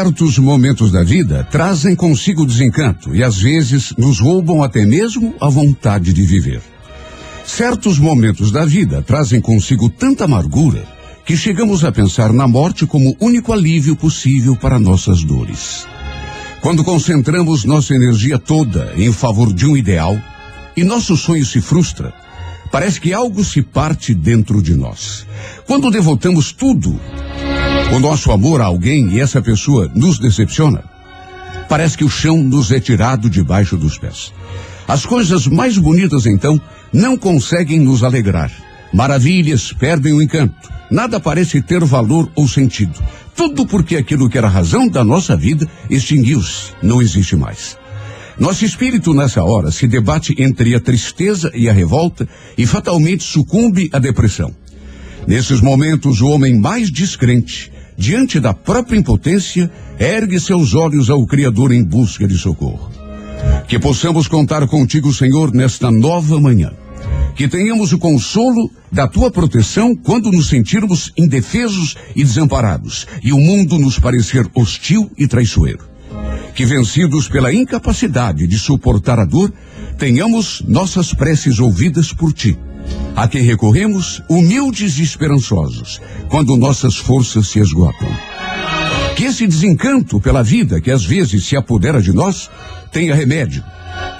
Certos momentos da vida trazem consigo desencanto e às vezes nos roubam até mesmo a vontade de viver. Certos momentos da vida trazem consigo tanta amargura que chegamos a pensar na morte como único alívio possível para nossas dores. Quando concentramos nossa energia toda em favor de um ideal e nosso sonho se frustra, parece que algo se parte dentro de nós. Quando devotamos tudo o nosso amor a alguém e essa pessoa nos decepciona, parece que o chão nos é tirado debaixo dos pés. As coisas mais bonitas, então, não conseguem nos alegrar. Maravilhas perdem o encanto. Nada parece ter valor ou sentido. Tudo porque aquilo que era a razão da nossa vida extinguiu-se, não existe mais. Nosso espírito nessa hora se debate entre a tristeza e a revolta e fatalmente sucumbe à depressão. Nesses momentos, o homem mais descrente, diante da própria impotência, ergue seus olhos ao Criador em busca de socorro. Que possamos contar contigo, Senhor, nesta nova manhã. Que tenhamos o consolo da tua proteção quando nos sentirmos indefesos e desamparados e o mundo nos parecer hostil e traiçoeiro. Que vencidos pela incapacidade de suportar a dor, tenhamos nossas preces ouvidas por ti. A quem recorremos, humildes e esperançosos, quando nossas forças se esgotam. Que esse desencanto pela vida que às vezes se apodera de nós tenha remédio.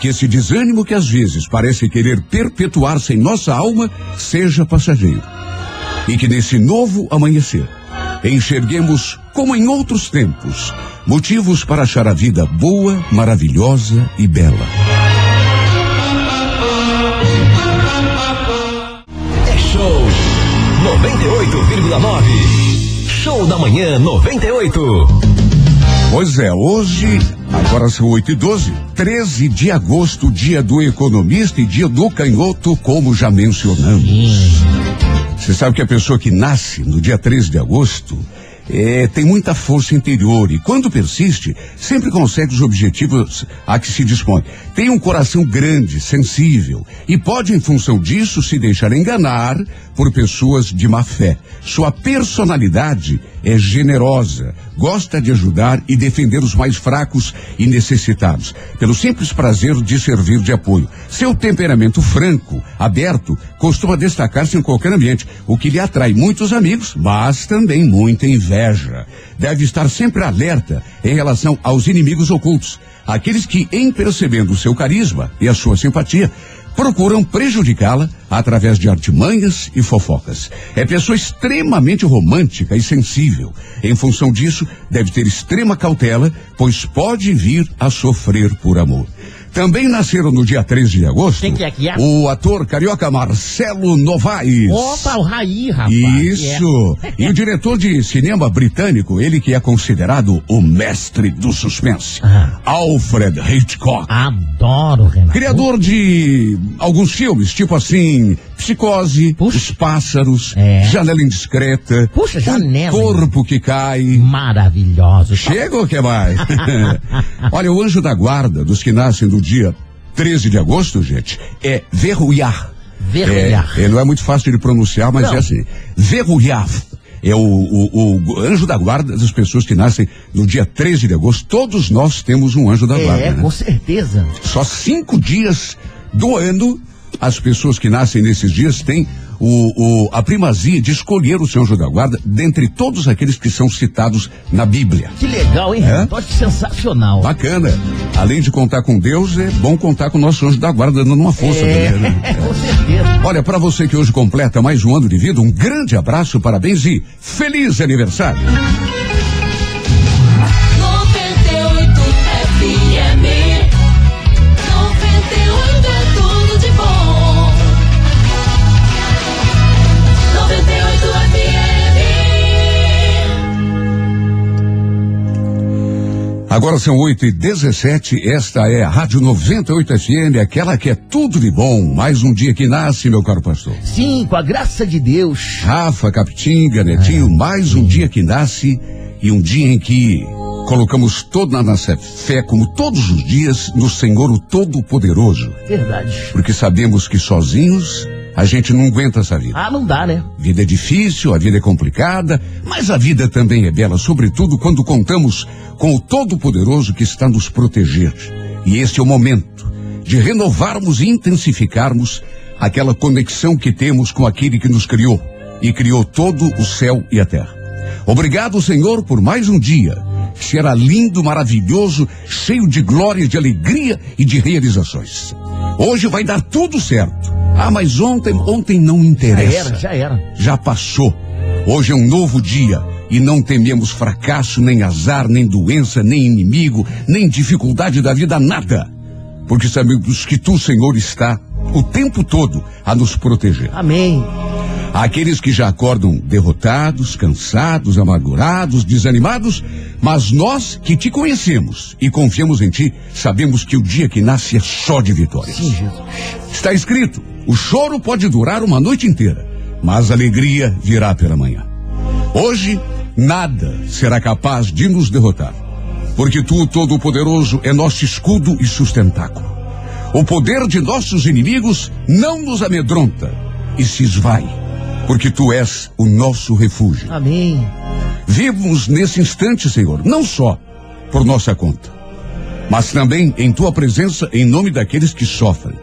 Que esse desânimo que às vezes parece querer perpetuar-se em nossa alma seja passageiro. E que nesse novo amanhecer enxerguemos, como em outros tempos, motivos para achar a vida boa, maravilhosa e bela. 98,9. Show da manhã 98. Pois é, hoje, agora são 8 e 12, 13 de agosto, dia do economista e dia do canhoto, como já mencionamos. Você sabe que a pessoa que nasce no dia 13 de agosto é, tem muita força interior e quando persiste, sempre consegue os objetivos a que se dispõe. Tem um coração grande, sensível e pode, em função disso, se deixar enganar por pessoas de má fé. Sua personalidade é generosa, gosta de ajudar e defender os mais fracos e necessitados, pelo simples prazer de servir de apoio. Seu temperamento franco, aberto, costuma destacar-se em qualquer ambiente, o que lhe atrai muitos amigos, mas também muita inveja. Deve estar sempre alerta em relação aos inimigos ocultos, aqueles que, em percebendo o seu carisma e a sua simpatia, procuram prejudicá-la através de artimanhas e fofocas. É pessoa extremamente romântica e sensível. Em função disso, deve ter extrema cautela, pois pode vir a sofrer por amor. Também nasceram no dia 13 de agosto Quem que é que é? o ator carioca Marcelo Novaes. Opa, o Raí, rapaz. Isso. E o diretor de cinema britânico, ele que é considerado o mestre do suspense, Ah. Alfred Hitchcock. Adoro, Renato. Criador de alguns filmes, tipo assim, Psicose, Os Pássaros, É. Janela Indiscreta, Puxa, Janela. O Corpo que Cai. Maravilhoso. Chega ou que mais? Olha, o anjo da guarda dos que nascem no dia 13 de agosto, gente, é Verrouillard. Verrouillard. É, é, não é muito fácil de pronunciar, mas Não. é assim. Verrouillard. É o, o- o anjo da guarda das pessoas que nascem no dia 13 de agosto. Todos nós temos um anjo da guarda. É, né? com certeza. Só cinco dias do ano as pessoas que nascem nesses dias têm o, o- a primazia de escolher o seu anjo da guarda dentre todos aqueles que são citados na Bíblia. Que legal, hein, É? Sensacional. Bacana. Além de contar com Deus, é bom contar com o nosso anjo da guarda dando uma força É, também, né? com certeza. Olha, para você que hoje completa mais um ano de vida, um grande abraço, parabéns e feliz aniversário. Agora são 8 e 17 esta é a Rádio 98 FM, aquela que é tudo de bom. Mais um dia que nasce, meu caro pastor. Sim, com a graça de Deus. Rafa, Capitinga, Netinho, mais um dia que nasce e um dia em que colocamos toda a nossa fé, como todos os dias, no Senhor o Todo-Poderoso. Verdade. Porque sabemos que sozinhos A gente não aguenta essa vida. Ah, não dá, né? Vida é difícil, a vida é complicada, mas a vida também é bela, sobretudo quando contamos com o Todo-Poderoso que está nos proteger. E este é o momento de renovarmos e intensificarmos aquela conexão que temos com aquele que nos criou e criou todo o céu e a terra. Obrigado, Senhor, por mais um dia que será lindo, maravilhoso, cheio de glória, de alegria e de realizações. Hoje vai dar tudo certo. Ah, mas ontem, ontem não Já interessa. era, já era. Já passou. Hoje é um novo dia e não tememos fracasso, nem azar, nem doença, nem inimigo, nem dificuldade da vida, nada. Porque sabemos que tu, Senhor, está o tempo todo a nos proteger. Amém. Aqueles que já acordam derrotados, cansados, amargurados, desanimados, mas nós que te conhecemos e confiamos em ti, sabemos que o dia que nasce é só de vitórias. Sim, Jesus. Está escrito: o choro pode durar uma noite inteira, mas a alegria virá pela manhã. Hoje, nada será capaz de nos derrotar, porque tu, Todo-Poderoso, é nosso escudo e sustentáculo. O poder de nossos inimigos não nos amedronta e se esvai, porque tu és o nosso refúgio. Amém. Vivos nesse instante, Senhor, não só por nossa conta, mas também em tua presença em nome daqueles que sofrem,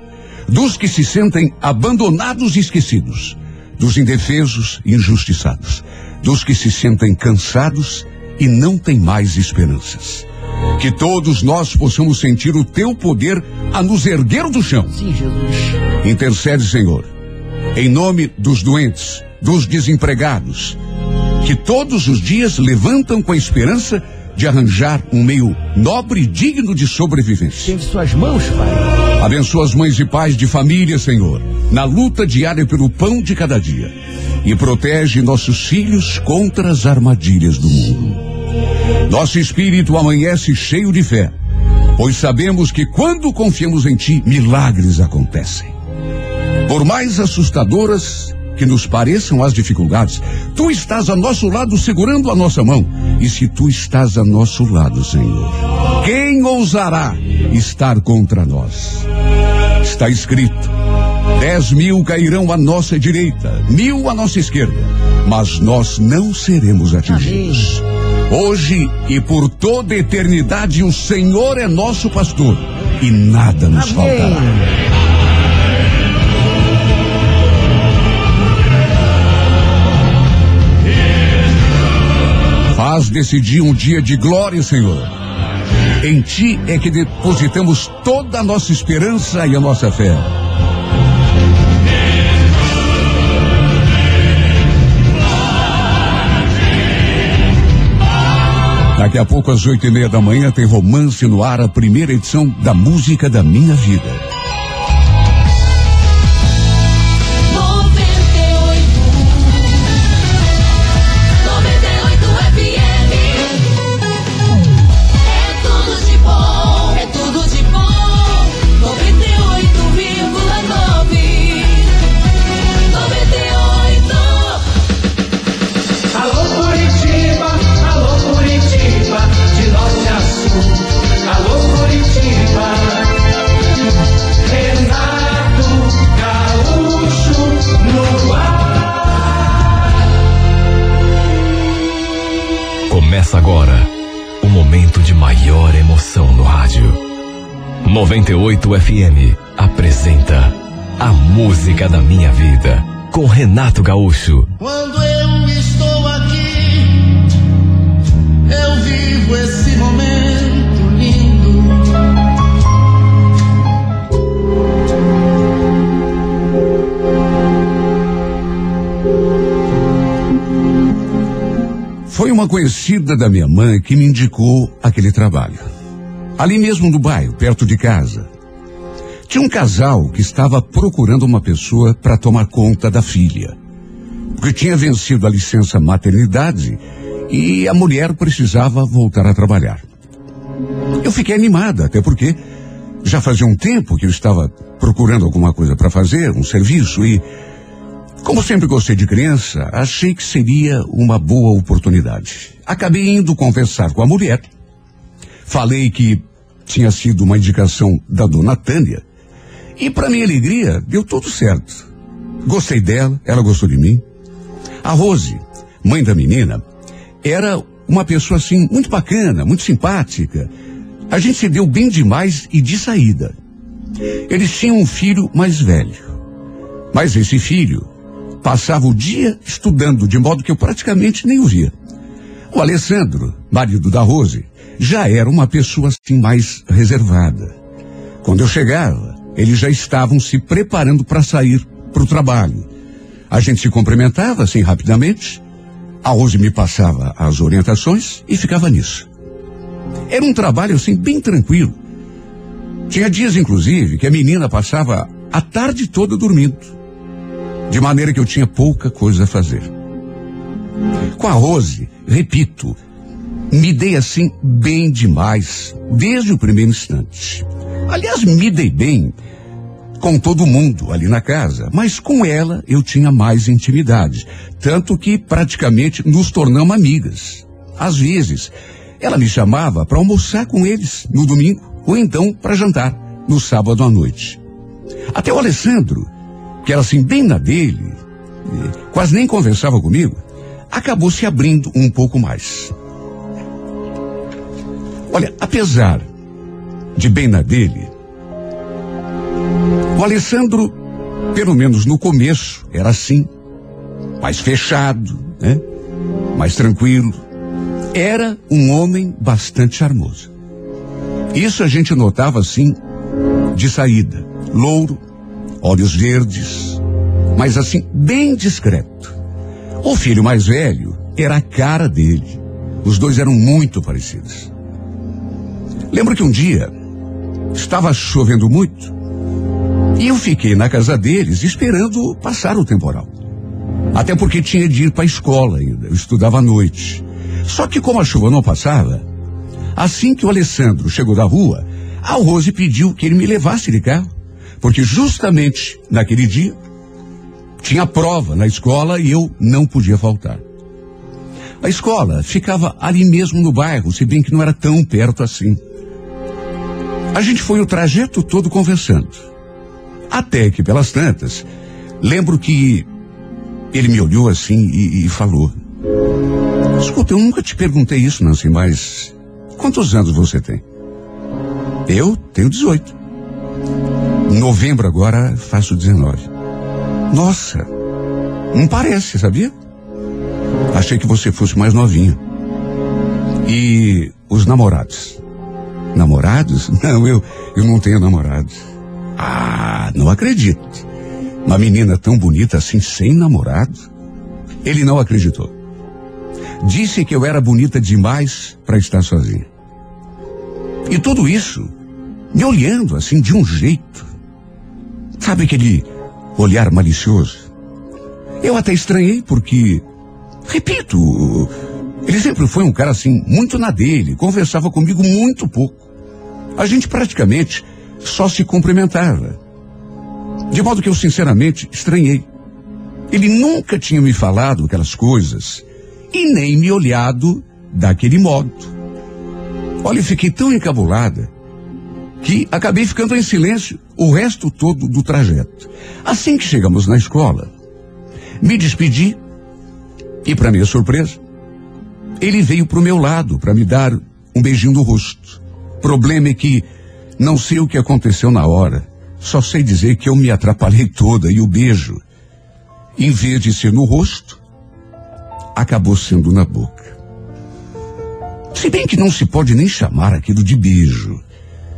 dos que se sentem abandonados e esquecidos, dos indefesos e injustiçados, dos que se sentem cansados e não têm mais esperanças. Que todos nós possamos sentir o teu poder a nos erguer do chão. Sim, Jesus. Intercede, Senhor, em nome dos doentes, dos desempregados, que todos os dias levantam com a esperança de arranjar um meio nobre e digno de sobrevivência. Tende suas mãos, Pai. Abençoa as mães e pais de família, Senhor, na luta diária pelo pão de cada dia. E protege nossos filhos contra as armadilhas do mundo. Nosso espírito amanhece cheio de fé, pois sabemos que quando confiamos em Ti, milagres acontecem. Por mais assustadoras que nos pareçam as dificuldades, Tu estás a nosso lado segurando a nossa mão. E se Tu estás a nosso lado, Senhor, quem ousará estar contra nós? Está escrito: dez mil cairão à nossa direita, mil à nossa esquerda, mas nós não seremos atingidos. Hoje e por toda a eternidade, o Senhor é nosso pastor e nada nos faltará. Faz desse dia um dia de glória, Senhor. Em Ti é que depositamos toda a nossa esperança e a nossa fé. Daqui a pouco, às oito e meia da manhã, tem Romance no Ar, a primeira edição da Música da Minha Vida. 98 FM apresenta A Música da Minha Vida com Renato Gaúcho. Quando eu estou aqui, eu vivo esse momento lindo. Foi uma conhecida da minha mãe que me indicou aquele trabalho. Ali mesmo no bairro, perto de casa. Tinha um casal que estava procurando uma pessoa para tomar conta da filha. Porque tinha vencido a licença maternidade e a mulher precisava voltar a trabalhar. Eu fiquei animada, até porque já fazia um tempo que eu estava procurando alguma coisa para fazer, um serviço, e como sempre gostei de criança, achei que seria uma boa oportunidade. Acabei indo conversar com a mulher. Falei que tinha sido uma indicação da dona Tânia. E para minha alegria, deu tudo certo. Gostei dela, ela gostou de mim. A Rose, mãe da menina, era uma pessoa assim muito bacana, muito simpática. A gente se deu bem demais e de saída. Eles tinham um filho mais velho. Mas esse filho passava o dia estudando, de modo que eu praticamente nem o via. O Alessandro, marido da Rose, já era uma pessoa assim mais reservada. Quando eu chegava, eles já estavam se preparando para sair para o trabalho. A gente se cumprimentava assim rapidamente. A Rose me passava as orientações e ficava nisso. Era um trabalho assim bem tranquilo. Tinha dias, inclusive, que a menina passava a tarde toda dormindo. De maneira que eu tinha pouca coisa a fazer. Com a Rose, repito, me dei assim bem demais, desde o primeiro instante. Aliás, me dei bem com todo mundo ali na casa, mas com ela eu tinha mais intimidade, tanto que praticamente nos tornamos amigas. Às vezes, ela me chamava para almoçar com eles no domingo ou então para jantar no sábado à noite. Até o Alessandro, que era assim bem na dele, quase nem conversava comigo, acabou se abrindo um pouco mais. Olha, apesar de bem na dele, o Alessandro, pelo menos no começo, era assim, mais fechado, né? Mais tranquilo. Era um homem bastante charmoso. Isso a gente notava assim, de saída. Louro, olhos verdes, mas assim, bem discreto. O filho mais velho era a cara dele. Os dois eram muito parecidos. Lembro que um dia estava chovendo muito e eu fiquei na casa deles esperando passar o temporal. Até porque tinha de ir para a escola ainda, eu estudava à noite. Só que como a chuva não passava, assim que o Alessandro chegou da rua, a Rose pediu que ele me levasse de carro, porque justamente naquele dia tinha prova na escola e eu não podia faltar. A escola ficava ali mesmo no bairro, se bem que não era tão perto assim. A gente foi o trajeto todo conversando. Até que, pelas tantas, lembro que ele me olhou assim e, e falou: Escuta, eu nunca te perguntei isso, Nancy, mas quantos anos você tem? Eu tenho 18. Em novembro agora faço 19. Nossa, não parece, sabia? Achei que você fosse mais novinha. E os namorados? Namorados? Não, eu, eu não tenho namorados. Ah, não acredito. Uma menina tão bonita assim, sem namorado? Ele não acreditou. Disse que eu era bonita demais para estar sozinha. E tudo isso me olhando assim de um jeito. Sabe aquele olhar malicioso? Eu até estranhei porque, repito, ele sempre foi um cara assim, muito na dele, conversava comigo muito pouco. A gente praticamente só se cumprimentava. De modo que eu sinceramente estranhei. Ele nunca tinha me falado aquelas coisas e nem me olhado daquele modo. Olha, eu fiquei tão encabulada que acabei ficando em silêncio o resto todo do trajeto. Assim que chegamos na escola, me despedi e, para minha surpresa, ele veio para o meu lado para me dar um beijinho no rosto. Problema é que não sei o que aconteceu na hora. Só sei dizer que eu me atrapalhei toda e o beijo, em vez de ser no rosto, acabou sendo na boca. Se bem que não se pode nem chamar aquilo de beijo.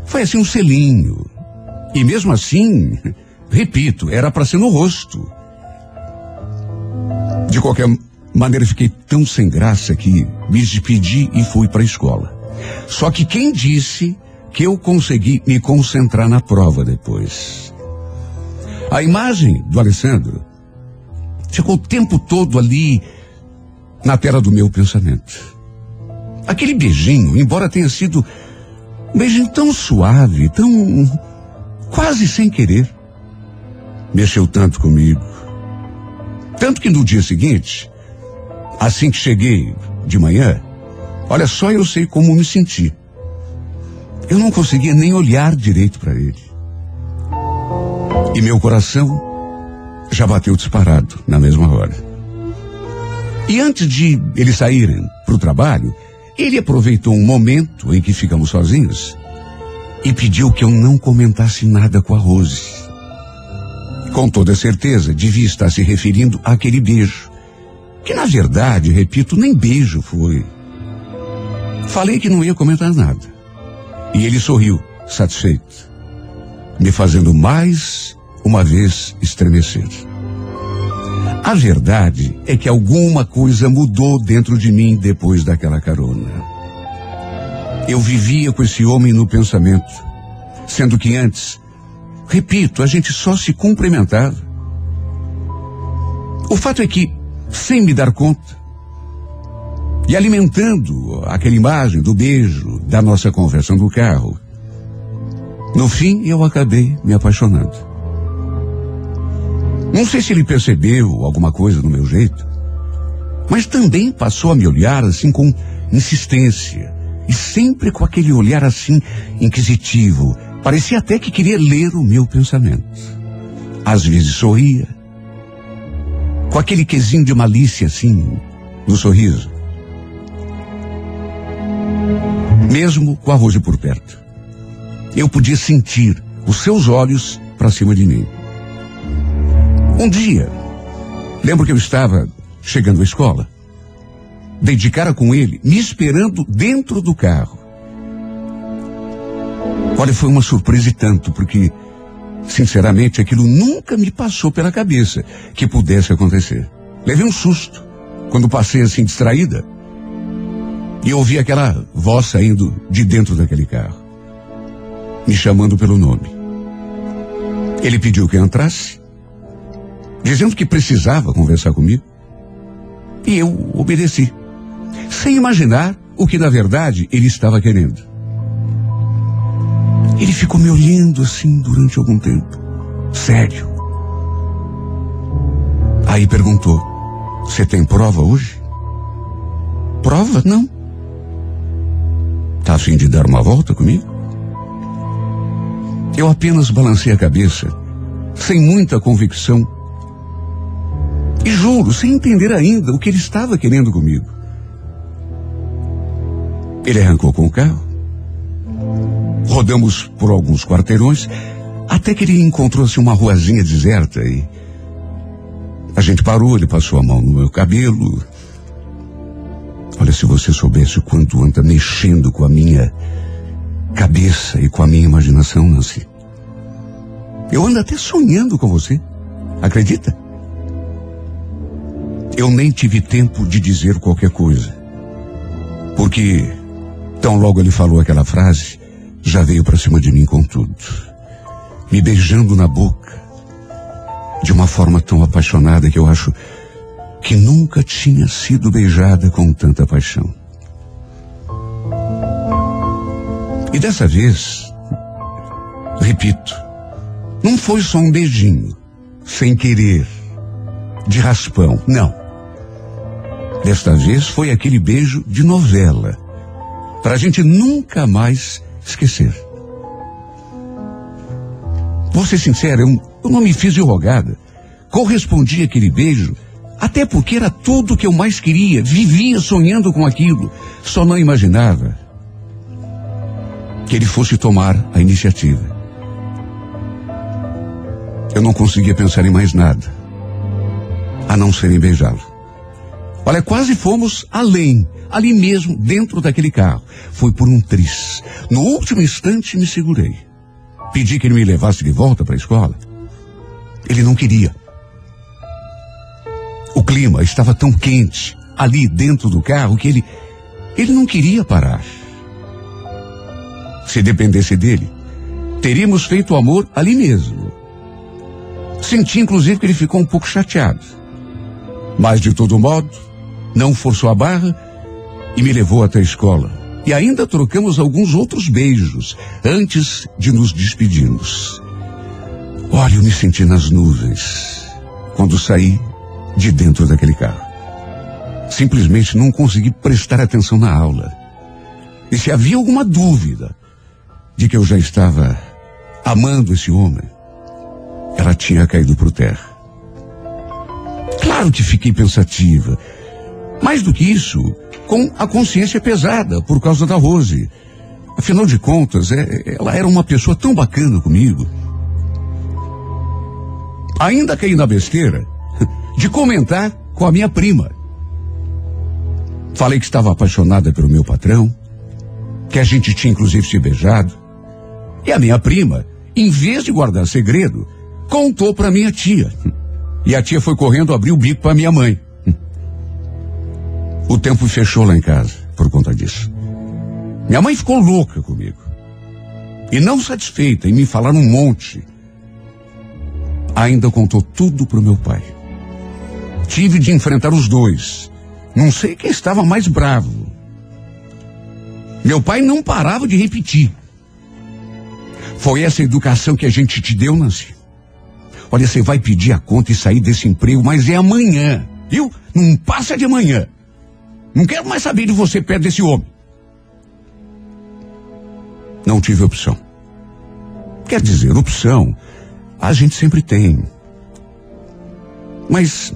Foi assim um selinho. E mesmo assim, repito, era para ser no rosto. De qualquer maneira, fiquei tão sem graça que me despedi e fui para a escola. Só que quem disse que eu consegui me concentrar na prova depois? A imagem do Alessandro ficou o tempo todo ali na tela do meu pensamento. Aquele beijinho, embora tenha sido um beijinho tão suave, tão quase sem querer, mexeu tanto comigo. Tanto que no dia seguinte, assim que cheguei de manhã, olha só eu sei como me senti. Eu não conseguia nem olhar direito para ele. E meu coração já bateu disparado na mesma hora. E antes de eles saírem para o trabalho, ele aproveitou um momento em que ficamos sozinhos e pediu que eu não comentasse nada com a Rose. Com toda certeza, devia estar se referindo àquele beijo, que na verdade, repito, nem beijo foi. Falei que não ia comentar nada. E ele sorriu, satisfeito, me fazendo mais uma vez estremecer. A verdade é que alguma coisa mudou dentro de mim depois daquela carona. Eu vivia com esse homem no pensamento, sendo que antes, repito, a gente só se cumprimentava. O fato é que, sem me dar conta, e alimentando aquela imagem do beijo da nossa conversa no carro, no fim eu acabei me apaixonando. Não sei se ele percebeu alguma coisa no meu jeito, mas também passou a me olhar assim com insistência e sempre com aquele olhar assim inquisitivo. Parecia até que queria ler o meu pensamento. Às vezes sorria, com aquele quesinho de malícia assim no sorriso. Mesmo com a Rose por perto, eu podia sentir os seus olhos para cima de mim. Um dia, lembro que eu estava chegando à escola. Dei de cara com ele, me esperando dentro do carro. Olha, foi uma surpresa e tanto, porque, sinceramente, aquilo nunca me passou pela cabeça que pudesse acontecer. Levei um susto quando passei assim distraída e ouvi aquela voz saindo de dentro daquele carro, me chamando pelo nome. Ele pediu que eu entrasse dizendo que precisava conversar comigo. E eu obedeci, sem imaginar o que na verdade ele estava querendo. Ele ficou me olhando assim durante algum tempo, sério. Aí perguntou: Você tem prova hoje? Prova? Não. Tá afim de dar uma volta comigo? Eu apenas balancei a cabeça, sem muita convicção e juro, sem entender ainda o que ele estava querendo comigo. Ele arrancou com o carro. Rodamos por alguns quarteirões, até que ele encontrou-se uma ruazinha deserta e a gente parou, ele passou a mão no meu cabelo. Olha, se você soubesse o quanto anda mexendo com a minha cabeça e com a minha imaginação, Nancy. Eu ando até sonhando com você. Acredita? Eu nem tive tempo de dizer qualquer coisa. Porque, tão logo ele falou aquela frase, já veio para cima de mim com tudo. Me beijando na boca. De uma forma tão apaixonada que eu acho que nunca tinha sido beijada com tanta paixão. E dessa vez, repito, não foi só um beijinho, sem querer, de raspão, não. Desta vez foi aquele beijo de novela, para a gente nunca mais esquecer. Vou ser sincero, eu, eu não me fiz de rogada. Correspondi àquele beijo, até porque era tudo que eu mais queria, vivia sonhando com aquilo, só não imaginava que ele fosse tomar a iniciativa. Eu não conseguia pensar em mais nada, a não ser em beijá-lo. Olha, quase fomos além, ali mesmo, dentro daquele carro. Foi por um tris. No último instante me segurei. Pedi que ele me levasse de volta para a escola. Ele não queria. Clima estava tão quente ali dentro do carro que ele ele não queria parar. Se dependesse dele, teríamos feito o amor ali mesmo. Senti inclusive que ele ficou um pouco chateado. Mas de todo modo, não forçou a barra e me levou até a escola. E ainda trocamos alguns outros beijos antes de nos despedirmos. Olha, eu me senti nas nuvens quando saí de dentro daquele carro. Simplesmente não consegui prestar atenção na aula. E se havia alguma dúvida de que eu já estava amando esse homem, ela tinha caído por terra. Claro que fiquei pensativa. Mais do que isso, com a consciência pesada por causa da Rose. Afinal de contas, é, ela era uma pessoa tão bacana comigo. Ainda caí na besteira de comentar com a minha prima. Falei que estava apaixonada pelo meu patrão, que a gente tinha inclusive se beijado. E a minha prima, em vez de guardar segredo, contou para minha tia. E a tia foi correndo abrir o bico para minha mãe. O tempo fechou lá em casa por conta disso. Minha mãe ficou louca comigo. E não satisfeita em me falar um monte, ainda contou tudo pro meu pai. Tive de enfrentar os dois. Não sei quem estava mais bravo. Meu pai não parava de repetir. Foi essa educação que a gente te deu, Nancy. Olha, você vai pedir a conta e sair desse emprego, mas é amanhã, viu? Não passa de amanhã. Não quero mais saber de você perto desse homem. Não tive opção. Quer dizer, opção a gente sempre tem. Mas,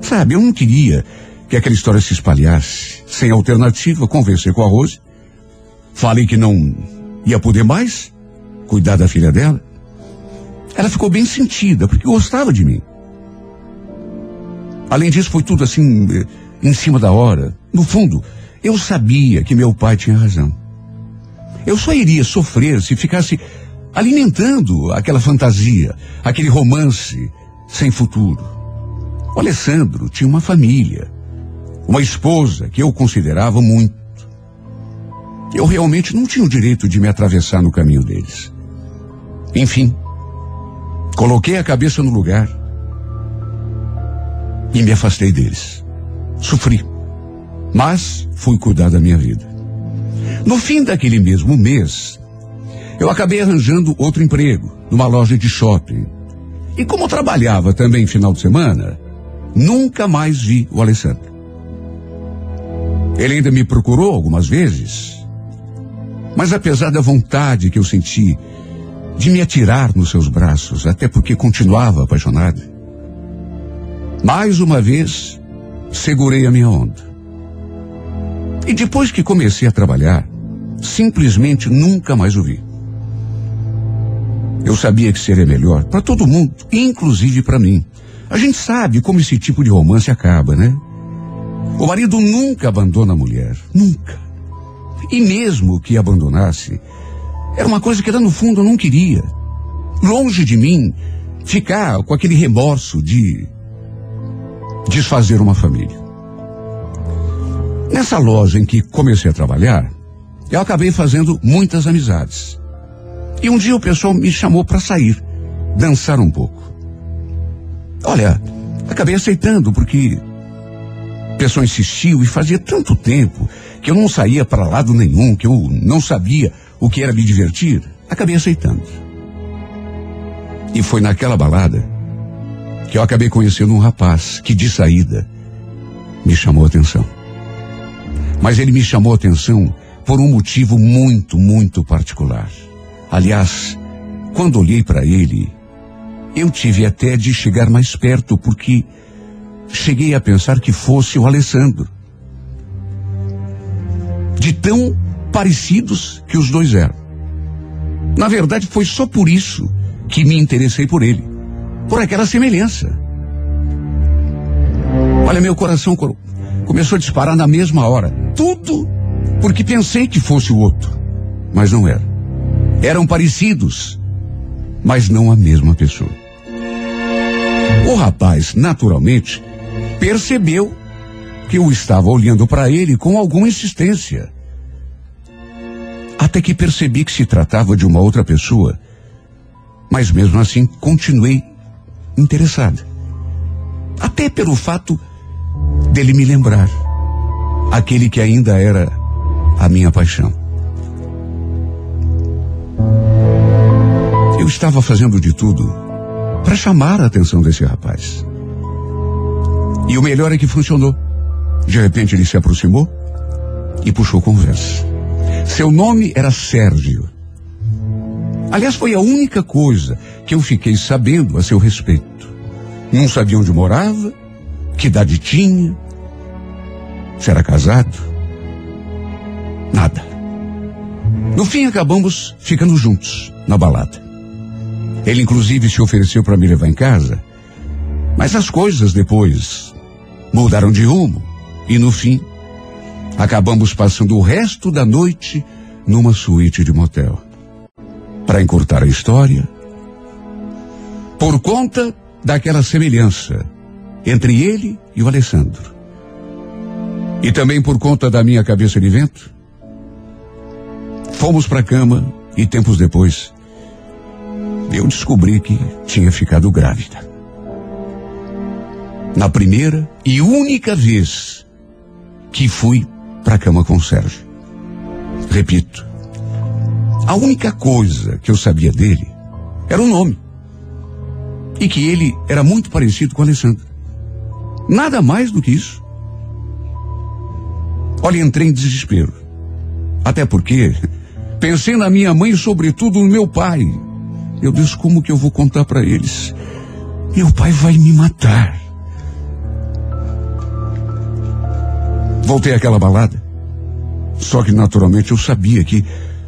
sabe, eu não queria que aquela história se espalhasse. Sem alternativa, conversei com a Rose. Falei que não ia poder mais cuidar da filha dela. Ela ficou bem sentida, porque gostava de mim. Além disso, foi tudo assim, eh, em cima da hora. No fundo, eu sabia que meu pai tinha razão. Eu só iria sofrer se ficasse alimentando aquela fantasia, aquele romance sem futuro. Alessandro tinha uma família, uma esposa que eu considerava muito. Eu realmente não tinha o direito de me atravessar no caminho deles. Enfim, coloquei a cabeça no lugar e me afastei deles. Sofri, mas fui cuidar da minha vida. No fim daquele mesmo mês, eu acabei arranjando outro emprego, numa loja de shopping. E como trabalhava também final de semana, nunca mais vi o Alessandro. Ele ainda me procurou algumas vezes, mas apesar da vontade que eu senti de me atirar nos seus braços, até porque continuava apaixonado, mais uma vez segurei a minha onda. E depois que comecei a trabalhar, simplesmente nunca mais o vi. Eu sabia que seria melhor para todo mundo, inclusive para mim. A gente sabe como esse tipo de romance acaba, né? O marido nunca abandona a mulher, nunca. E mesmo que abandonasse, era uma coisa que lá no fundo não queria. Longe de mim, ficar com aquele remorso de desfazer uma família. Nessa loja em que comecei a trabalhar, eu acabei fazendo muitas amizades. E um dia o pessoal me chamou para sair, dançar um pouco. Olha, acabei aceitando porque o pessoal insistiu e fazia tanto tempo que eu não saía para lado nenhum, que eu não sabia o que era me divertir. Acabei aceitando. E foi naquela balada que eu acabei conhecendo um rapaz que de saída me chamou a atenção. Mas ele me chamou a atenção por um motivo muito, muito particular. Aliás, quando olhei para ele, eu tive até de chegar mais perto, porque cheguei a pensar que fosse o Alessandro. De tão parecidos que os dois eram. Na verdade, foi só por isso que me interessei por ele. Por aquela semelhança. Olha, meu coração começou a disparar na mesma hora. Tudo porque pensei que fosse o outro, mas não era. Eram parecidos, mas não a mesma pessoa. O rapaz, naturalmente, percebeu que eu estava olhando para ele com alguma insistência. Até que percebi que se tratava de uma outra pessoa, mas mesmo assim continuei interessada. Até pelo fato dele me lembrar aquele que ainda era a minha paixão. Eu estava fazendo de tudo para chamar a atenção desse rapaz. E o melhor é que funcionou. De repente ele se aproximou e puxou conversa. Seu nome era Sérgio. Aliás, foi a única coisa que eu fiquei sabendo a seu respeito. Não sabia onde morava, que idade tinha, se era casado. Nada. No fim, acabamos ficando juntos na balada. Ele, inclusive, se ofereceu para me levar em casa, mas as coisas depois mudaram de rumo e, no fim, acabamos passando o resto da noite numa suíte de motel. Para encurtar a história, por conta daquela semelhança entre ele e o Alessandro. E também por conta da minha cabeça de vento, fomos para a cama e tempos depois eu descobri que tinha ficado grávida. Na primeira e única vez que fui para a cama com o Sérgio. Repito, a única coisa que eu sabia dele era o nome. E que ele era muito parecido com Alessandro. Nada mais do que isso. Olha, entrei em desespero. Até porque pensei na minha mãe e sobretudo no meu pai. Eu disse, como que eu vou contar para eles? Meu pai vai me matar. Voltei àquela balada. Só que naturalmente eu sabia que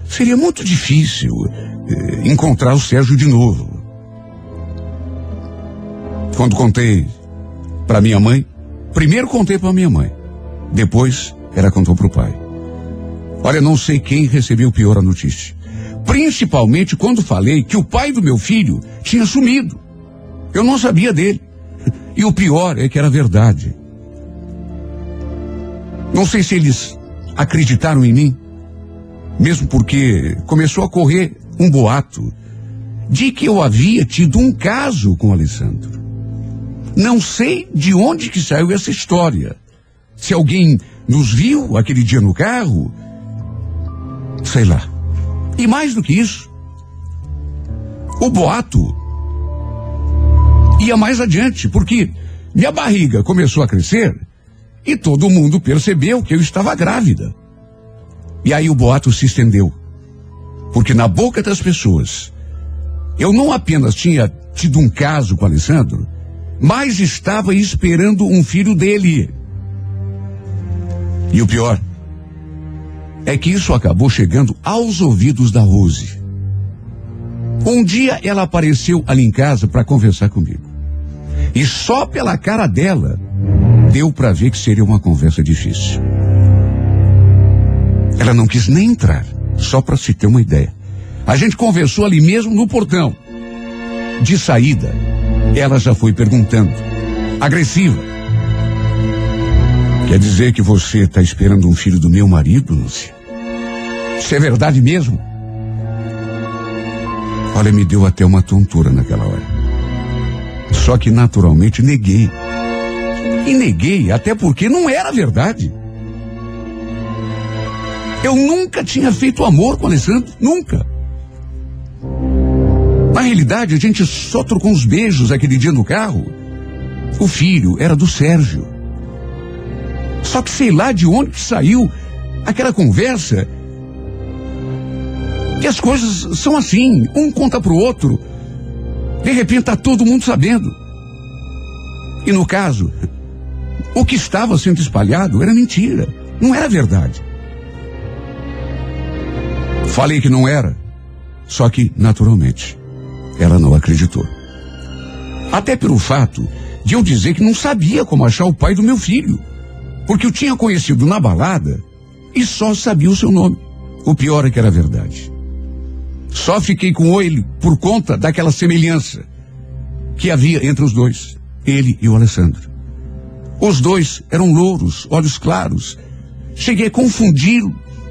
seria muito difícil eh, encontrar o Sérgio de novo. Quando contei para minha mãe, primeiro contei para minha mãe, depois ela contou para o pai. Olha, não sei quem recebeu pior a notícia. Principalmente quando falei que o pai do meu filho tinha sumido. Eu não sabia dele. E o pior é que era verdade. Não sei se eles acreditaram em mim, mesmo porque começou a correr um boato de que eu havia tido um caso com Alessandro. Não sei de onde que saiu essa história. Se alguém nos viu aquele dia no carro, sei lá. E mais do que isso, o boato ia mais adiante, porque minha barriga começou a crescer e todo mundo percebeu que eu estava grávida. E aí o boato se estendeu. Porque na boca das pessoas, eu não apenas tinha tido um caso com Alessandro, mas estava esperando um filho dele. E o pior é que isso acabou chegando aos ouvidos da Rose. Um dia ela apareceu ali em casa para conversar comigo. E só pela cara dela deu para ver que seria uma conversa difícil. Ela não quis nem entrar, só para se ter uma ideia. A gente conversou ali mesmo no portão. De saída, ela já foi perguntando, agressiva. Quer dizer que você está esperando um filho do meu marido, Lúcia? Isso é verdade mesmo? Olha, me deu até uma tontura naquela hora. Só que naturalmente neguei. E neguei até porque não era verdade. Eu nunca tinha feito amor com Alessandro, nunca. Na realidade, a gente só trocou uns beijos aquele dia no carro. O filho era do Sérgio. Só que sei lá de onde que saiu aquela conversa. E as coisas são assim, um conta pro outro. De repente tá todo mundo sabendo. E no caso, o que estava sendo espalhado era mentira, não era verdade. Falei que não era, só que, naturalmente, ela não acreditou. Até pelo fato de eu dizer que não sabia como achar o pai do meu filho, porque eu tinha conhecido na balada e só sabia o seu nome. O pior é que era verdade. Só fiquei com ele por conta daquela semelhança que havia entre os dois, ele e o Alessandro. Os dois eram louros, olhos claros. Cheguei a confundir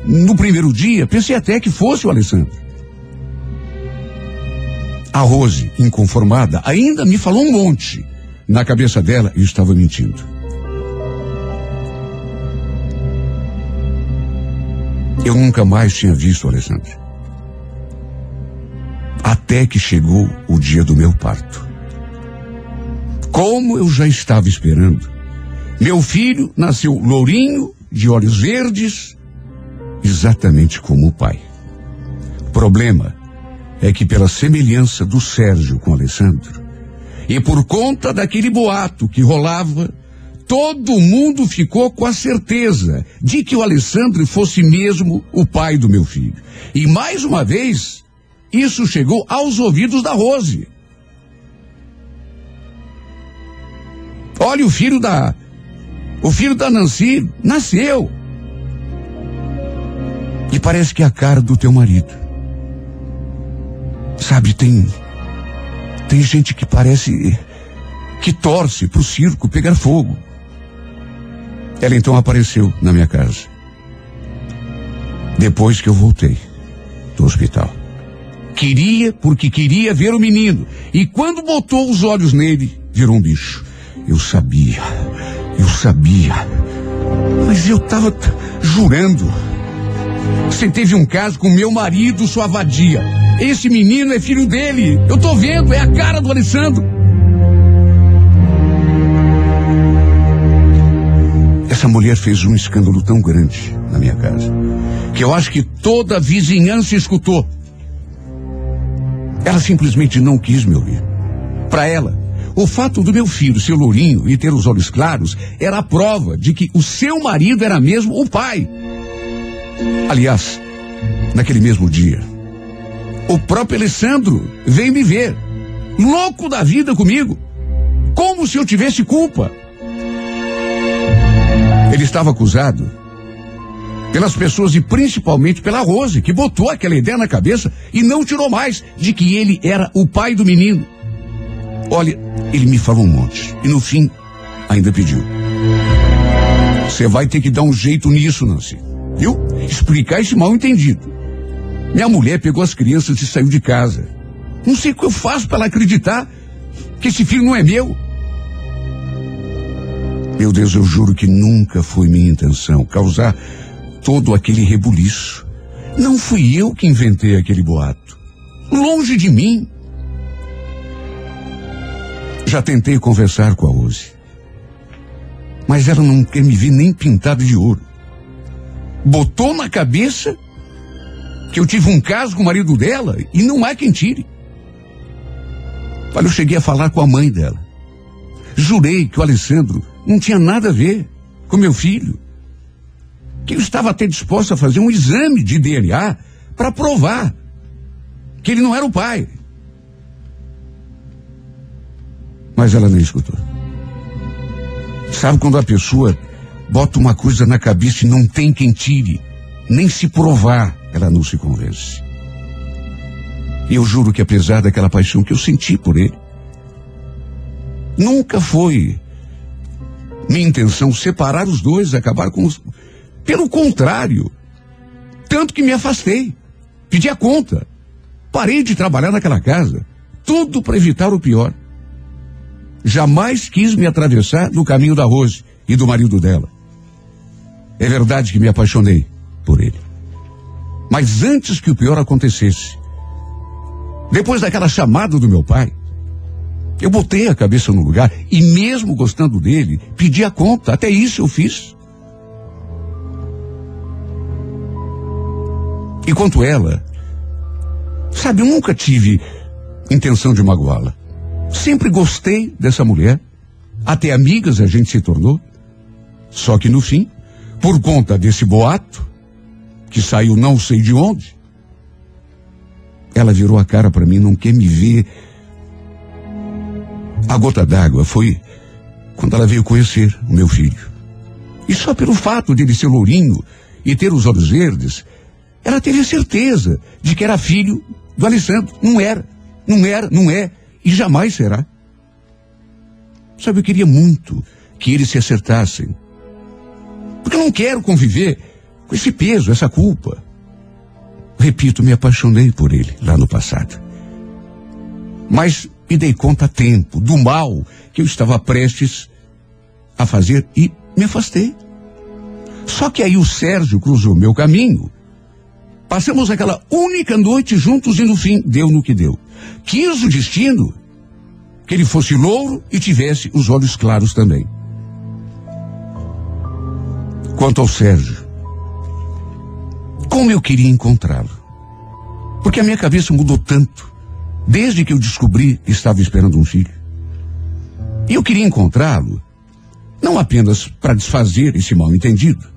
no primeiro dia, pensei até que fosse o Alessandro. A Rose, inconformada, ainda me falou um monte. Na cabeça dela, eu estava mentindo. Eu nunca mais tinha visto o Alessandro. Até que chegou o dia do meu parto. Como eu já estava esperando, meu filho nasceu lourinho, de olhos verdes, exatamente como o pai. Problema é que pela semelhança do Sérgio com Alessandro, e por conta daquele boato que rolava, todo mundo ficou com a certeza de que o Alessandro fosse mesmo o pai do meu filho. E mais uma vez, isso chegou aos ouvidos da Rose. Olha, o filho da. O filho da Nancy nasceu. E parece que é a cara do teu marido. Sabe, tem. Tem gente que parece. que torce pro circo pegar fogo. Ela então apareceu na minha casa. Depois que eu voltei do hospital. Queria porque queria ver o menino. E quando botou os olhos nele, virou um bicho. Eu sabia. Eu sabia. Mas eu tava t- jurando. Você teve um caso com meu marido, sua vadia. Esse menino é filho dele. Eu tô vendo, é a cara do Alessandro. Essa mulher fez um escândalo tão grande na minha casa que eu acho que toda a vizinhança escutou. Ela simplesmente não quis me ouvir. Para ela, o fato do meu filho ser lourinho e ter os olhos claros era a prova de que o seu marido era mesmo o pai. Aliás, naquele mesmo dia, o próprio Alessandro veio me ver, louco da vida comigo, como se eu tivesse culpa. Ele estava acusado pelas pessoas e principalmente pela Rose, que botou aquela ideia na cabeça e não tirou mais de que ele era o pai do menino. Olha, ele me falou um monte e no fim ainda pediu. Você vai ter que dar um jeito nisso, Nancy. Viu? Explicar esse mal entendido. Minha mulher pegou as crianças e saiu de casa. Não sei o que eu faço para ela acreditar que esse filho não é meu. Meu Deus, eu juro que nunca foi minha intenção causar todo aquele rebuliço. Não fui eu que inventei aquele boato. Longe de mim. Já tentei conversar com a Rose. Mas ela não quer me ver nem pintado de ouro. Botou na cabeça que eu tive um caso com o marido dela e não há quem tire. Olha, eu cheguei a falar com a mãe dela. Jurei que o Alessandro não tinha nada a ver com meu filho. Que eu estava até disposto a fazer um exame de DNA para provar que ele não era o pai. Mas ela nem escutou. Sabe quando a pessoa bota uma coisa na cabeça e não tem quem tire, nem se provar, ela não se convence. E eu juro que apesar daquela paixão que eu senti por ele, nunca foi minha intenção separar os dois, acabar com os. Pelo contrário, tanto que me afastei, pedi a conta, parei de trabalhar naquela casa, tudo para evitar o pior. Jamais quis me atravessar no caminho da Rose e do marido dela. É verdade que me apaixonei por ele. Mas antes que o pior acontecesse, depois daquela chamada do meu pai, eu botei a cabeça no lugar e mesmo gostando dele, pedi a conta. Até isso eu fiz. E quanto ela, sabe, eu nunca tive intenção de magoá-la. Sempre gostei dessa mulher. Até amigas a gente se tornou. Só que no fim, por conta desse boato, que saiu não sei de onde, ela virou a cara para mim, não quer me ver. A gota d'água foi quando ela veio conhecer o meu filho. E só pelo fato de ele ser lourinho e ter os olhos verdes, ela teve certeza de que era filho do Alessandro. Não era, não era, não é e jamais será. Sabe, eu queria muito que eles se acertassem. Porque eu não quero conviver com esse peso, essa culpa. Repito, me apaixonei por ele lá no passado. Mas me dei conta a tempo do mal que eu estava prestes a fazer e me afastei. Só que aí o Sérgio cruzou meu caminho. Passamos aquela única noite juntos e no fim deu no que deu. Quis o destino que ele fosse louro e tivesse os olhos claros também. Quanto ao Sérgio, como eu queria encontrá-lo. Porque a minha cabeça mudou tanto desde que eu descobri que estava esperando um filho. E eu queria encontrá-lo Não apenas para desfazer esse mal entendido,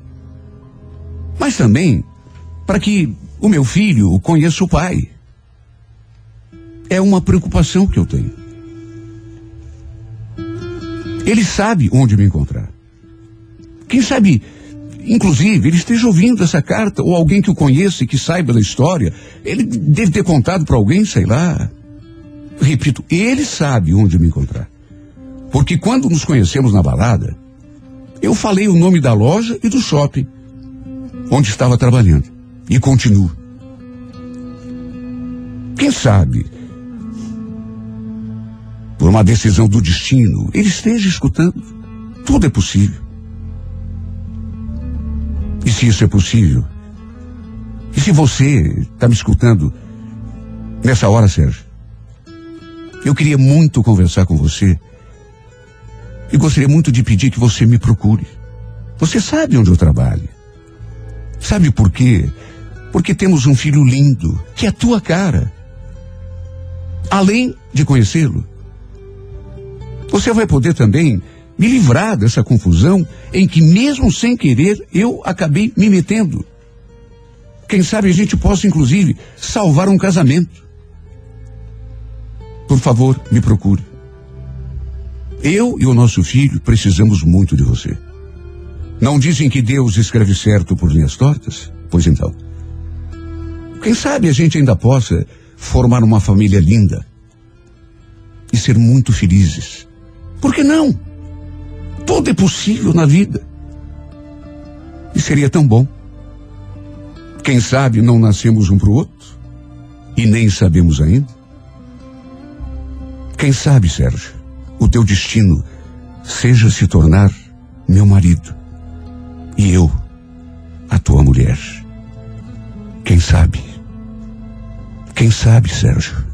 mas também para que o meu filho conheça o pai. É uma preocupação que eu tenho. Ele sabe onde me encontrar. Quem sabe, inclusive, ele esteja ouvindo essa carta, ou alguém que o conheça e que saiba da história. Ele deve ter contado para alguém, sei lá. Repito, ele sabe onde me encontrar. Porque quando nos conhecemos na balada, eu falei o nome da loja e do shopping onde estava trabalhando. E continuo. Quem sabe, por uma decisão do destino, ele esteja escutando. Tudo é possível. E se isso é possível? E se você está me escutando nessa hora, Sérgio? Eu queria muito conversar com você. E gostaria muito de pedir que você me procure. Você sabe onde eu trabalho. Sabe por quê? Porque temos um filho lindo, que é a tua cara. Além de conhecê-lo, você vai poder também me livrar dessa confusão em que, mesmo sem querer, eu acabei me metendo. Quem sabe a gente possa, inclusive, salvar um casamento. Por favor, me procure. Eu e o nosso filho precisamos muito de você. Não dizem que Deus escreve certo por linhas tortas? Pois então. Quem sabe a gente ainda possa formar uma família linda e ser muito felizes. Por que não? Tudo é possível na vida. E seria tão bom. Quem sabe não nascemos um para o outro e nem sabemos ainda. Quem sabe, Sérgio, o teu destino seja se tornar meu marido e eu, a tua mulher. Quem sabe? Quem sabe, Sérgio?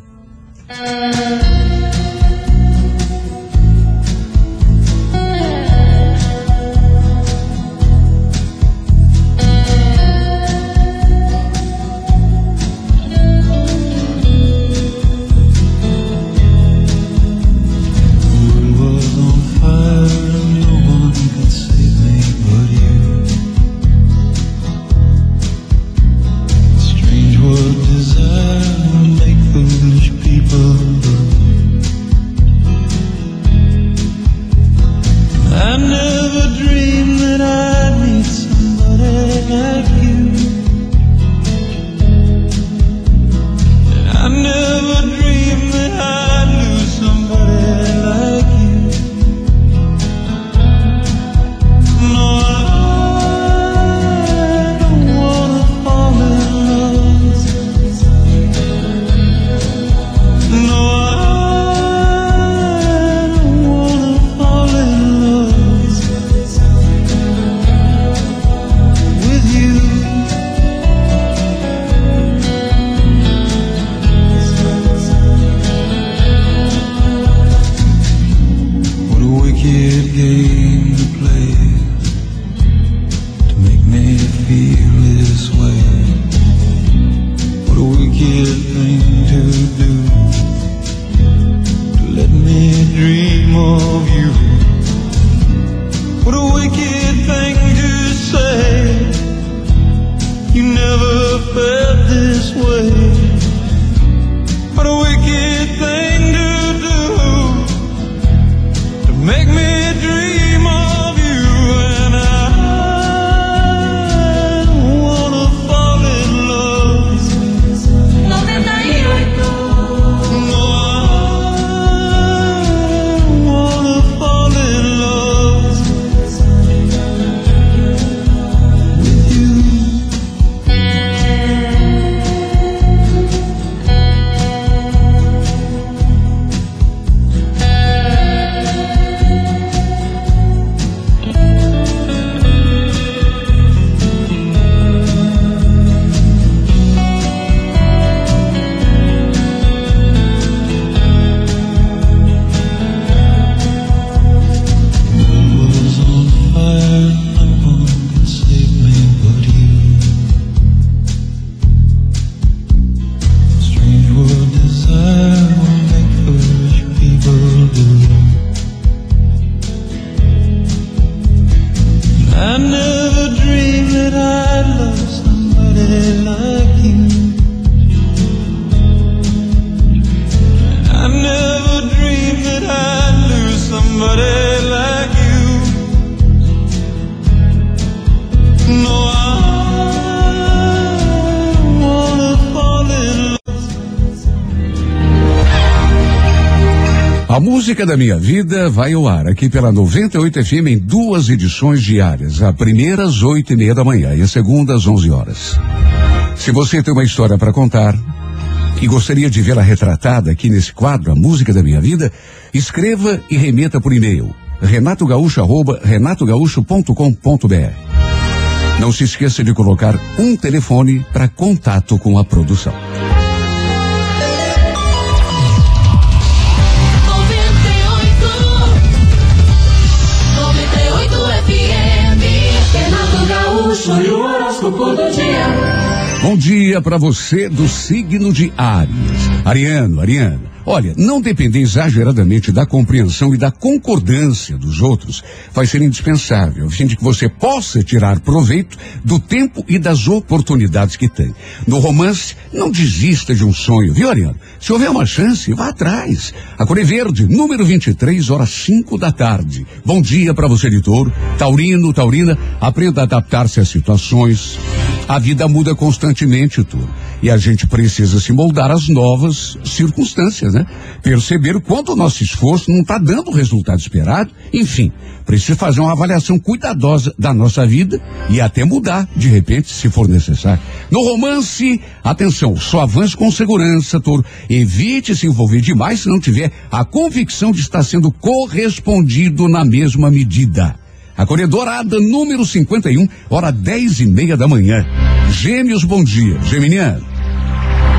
Música da minha vida vai ao ar aqui pela 98 FM em duas edições diárias. A primeira às oito e meia da manhã e a segunda às 11 horas. Se você tem uma história para contar e gostaria de vê-la retratada aqui nesse quadro, a música da minha vida, escreva e remeta por e-mail renatogaúcho arroba renatogaúcho.com.br. Não se esqueça de colocar um telefone para contato com a produção. Horóscopo do dia. Bom dia para você do signo de Áries. Ariano, Ariana. Olha, não depender exageradamente da compreensão e da concordância dos outros vai ser indispensável, a fim de que você possa tirar proveito do tempo e das oportunidades que tem. No romance, não desista de um sonho, viu, Ariano? Se houver uma chance, vá atrás. A Cor é Verde, número 23, horas 5 da tarde. Bom dia para você touro. Taurino, Taurina, aprenda a adaptar-se às situações. A vida muda constantemente, touro. E a gente precisa se moldar às novas circunstâncias, né? Perceber o quanto o nosso esforço não está dando o resultado esperado. Enfim, precisa fazer uma avaliação cuidadosa da nossa vida e até mudar, de repente, se for necessário. No romance, atenção, só avance com segurança, touro. Evite se envolver demais se não tiver a convicção de estar sendo correspondido na mesma medida. A cor dourada, número 51, hora 10 e meia da manhã. Gêmeos, bom dia. Geminiano.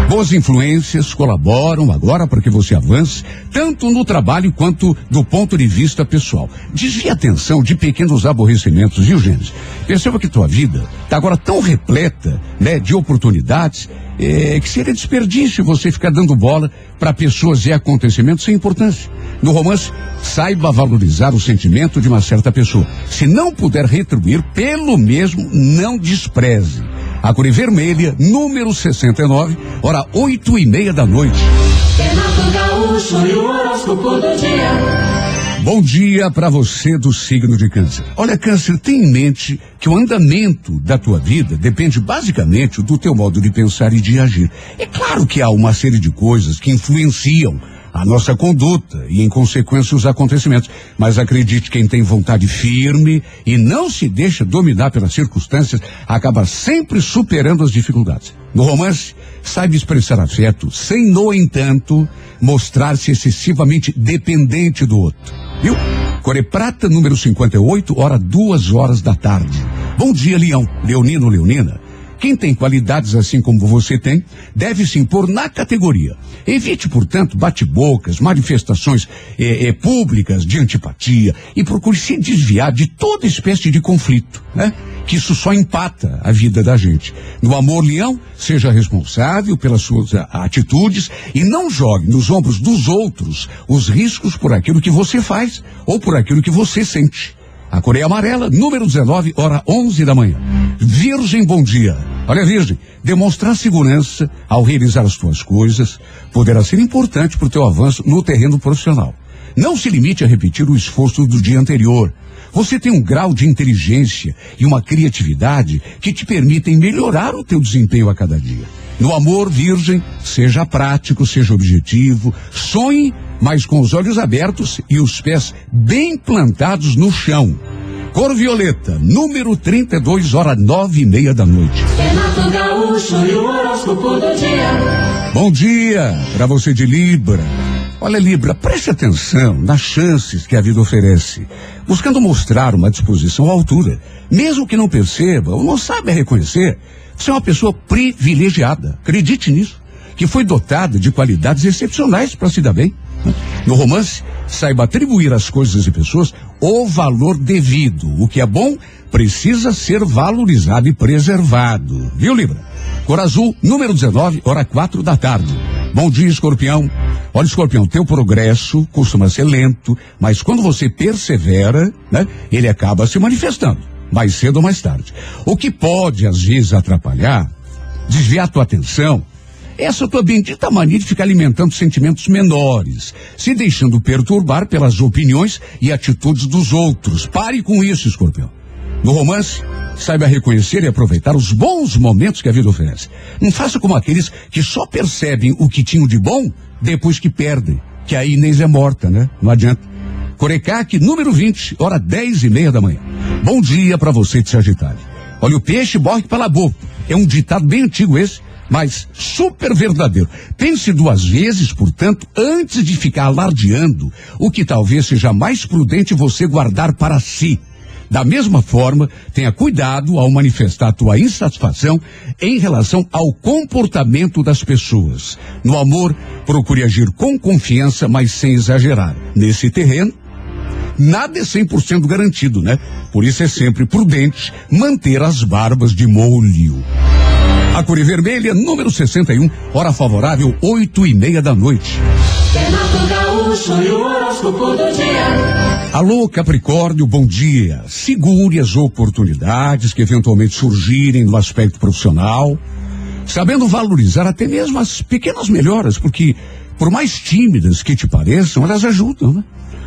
Boas influências colaboram agora para que você avance, tanto no trabalho quanto do ponto de vista pessoal. Desvie a atenção de pequenos aborrecimentos, viu, Gêmeos? Perceba que tua vida está agora tão repleta, né, de oportunidades, é, que seria desperdício você ficar dando bola para pessoas e acontecimentos sem importância. No romance, saiba valorizar o sentimento de uma certa pessoa. Se não puder retribuir, pelo mesmo, não despreze. A cor é vermelha, número 69, hora oito e meia da noite. Renato Gaúcho e o horóscopo do dia. Bom dia para você do signo de câncer. Olha, câncer, tem em mente que o andamento da tua vida depende basicamente do teu modo de pensar e de agir. É claro que há uma série de coisas que influenciam a nossa conduta e, em consequência, os acontecimentos. Mas acredite, quem tem vontade firme e não se deixa dominar pelas circunstâncias, acaba sempre superando as dificuldades. No romance, saiba expressar afeto, sem, no entanto, mostrar-se excessivamente dependente do outro. Viu? Core Prata, número 58, hora duas horas da tarde. Bom dia, Leão. Leonino, Leonina. Quem tem qualidades assim como você tem, deve se impor na categoria. Evite, portanto, bate-bocas, manifestações eh, eh, públicas de antipatia e procure se desviar de toda espécie de conflito, né? Que isso só empata a vida da gente. No amor, leão, seja responsável pelas suas ah, atitudes e não jogue nos ombros dos outros os riscos por aquilo que você faz ou por aquilo que você sente. A Coreia Amarela, número 19, hora 11 da manhã. Virgem, bom dia. Olha, Virgem, demonstrar segurança ao realizar as tuas coisas poderá ser importante para o teu avanço no terreno profissional. Não se limite a repetir o esforço do dia anterior. Você tem um grau de inteligência e uma criatividade que te permitem melhorar o teu desempenho a cada dia. No amor, virgem, seja prático, seja objetivo, sonhe, mas com os olhos abertos e os pés bem plantados no chão. Cor violeta, número 32, hora nove e meia da noite. Renato Gaúcho e o horóscopo do dia. Bom dia para você de Libra. Olha, Libra, preste atenção nas chances que a vida oferece, buscando mostrar uma disposição à altura. Mesmo que não perceba ou não saiba reconhecer, você é uma pessoa privilegiada. Acredite nisso. Que foi dotada de qualidades excepcionais para se dar bem. No romance, saiba atribuir às coisas e pessoas o valor devido. O que é bom precisa ser valorizado e preservado. Viu, Libra? Cor azul, número 19, hora quatro da tarde. Bom dia, escorpião. Olha, escorpião, teu progresso costuma ser lento, mas quando você persevera, né, ele acaba se manifestando, mais cedo ou mais tarde. O que pode, às vezes, atrapalhar, desviar tua atenção, essa tua bendita mania de ficar alimentando sentimentos menores, se deixando perturbar pelas opiniões e atitudes dos outros. Pare com isso, escorpião. No romance, saiba reconhecer e aproveitar os bons momentos que a vida oferece. Não faça como aqueles que só percebem o que tinham de bom depois que perdem, que a Inês é morta, né? Não adianta. Corecaque, número 20, hora 10 e meia da manhã. Bom dia para você de Sagitário. Olha, o peixe morre pela boca. É um ditado bem antigo esse, mas super verdadeiro. Pense duas vezes, portanto, antes de ficar alardeando o que talvez seja mais prudente você guardar para si. Da mesma forma, tenha cuidado ao manifestar tua insatisfação em relação ao comportamento das pessoas. No amor, procure agir com confiança, mas sem exagerar. Nesse terreno, nada é 100% garantido, né? Por isso é sempre prudente manter as barbas de molho. A cor é vermelha, número 61, hora favorável, oito e meia da noite. Renato Gaúcho e o horóscopo do dia. Alô, Capricórnio, bom dia. Segure as oportunidades que eventualmente surgirem no aspecto profissional, sabendo valorizar até mesmo as pequenas melhoras, porque, por mais tímidas que te pareçam, elas ajudam, né?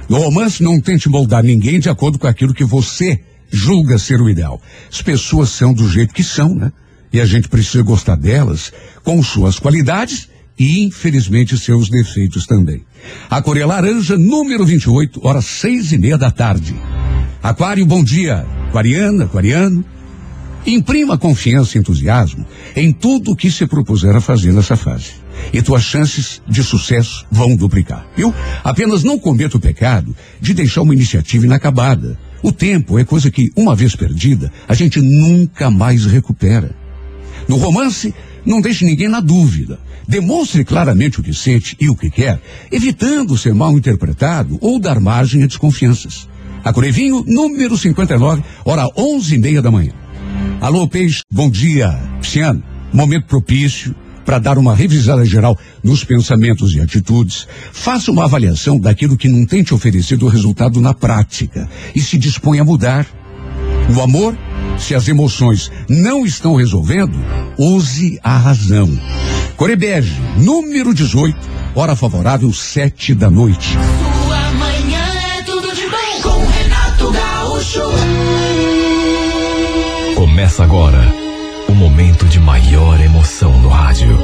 No romance, não tente moldar ninguém de acordo com aquilo que você julga ser o ideal. As pessoas são do jeito que são, né? E a gente precisa gostar delas com suas qualidades e, infelizmente, seus defeitos também. A cor é laranja, número 28, horas seis e meia da tarde. Aquário, bom dia. Aquariana, aquariano. Imprima confiança e entusiasmo em tudo o que se propuser a fazer nessa fase. E tuas chances de sucesso vão duplicar, viu? Apenas não cometa o pecado de deixar uma iniciativa inacabada. O tempo é coisa que, uma vez perdida, a gente nunca mais recupera. No romance, não deixe ninguém na dúvida. Demonstre claramente o que sente e o que quer, evitando ser mal interpretado ou dar margem a desconfianças. A Corevinho, número 59, hora onze e meia da manhã. Alô, Peixe, bom dia. Pisciano, momento propício para dar uma revisada geral nos pensamentos e atitudes. Faça uma avaliação daquilo que não tem te oferecido resultado na prática e se dispõe a mudar. No amor, se as emoções não estão resolvendo, use a razão. Corebege, número 18, hora favorável, sete da noite. Sua manhã é tudo de bom com Renato Gaúcho. Começa agora o momento de maior emoção no rádio.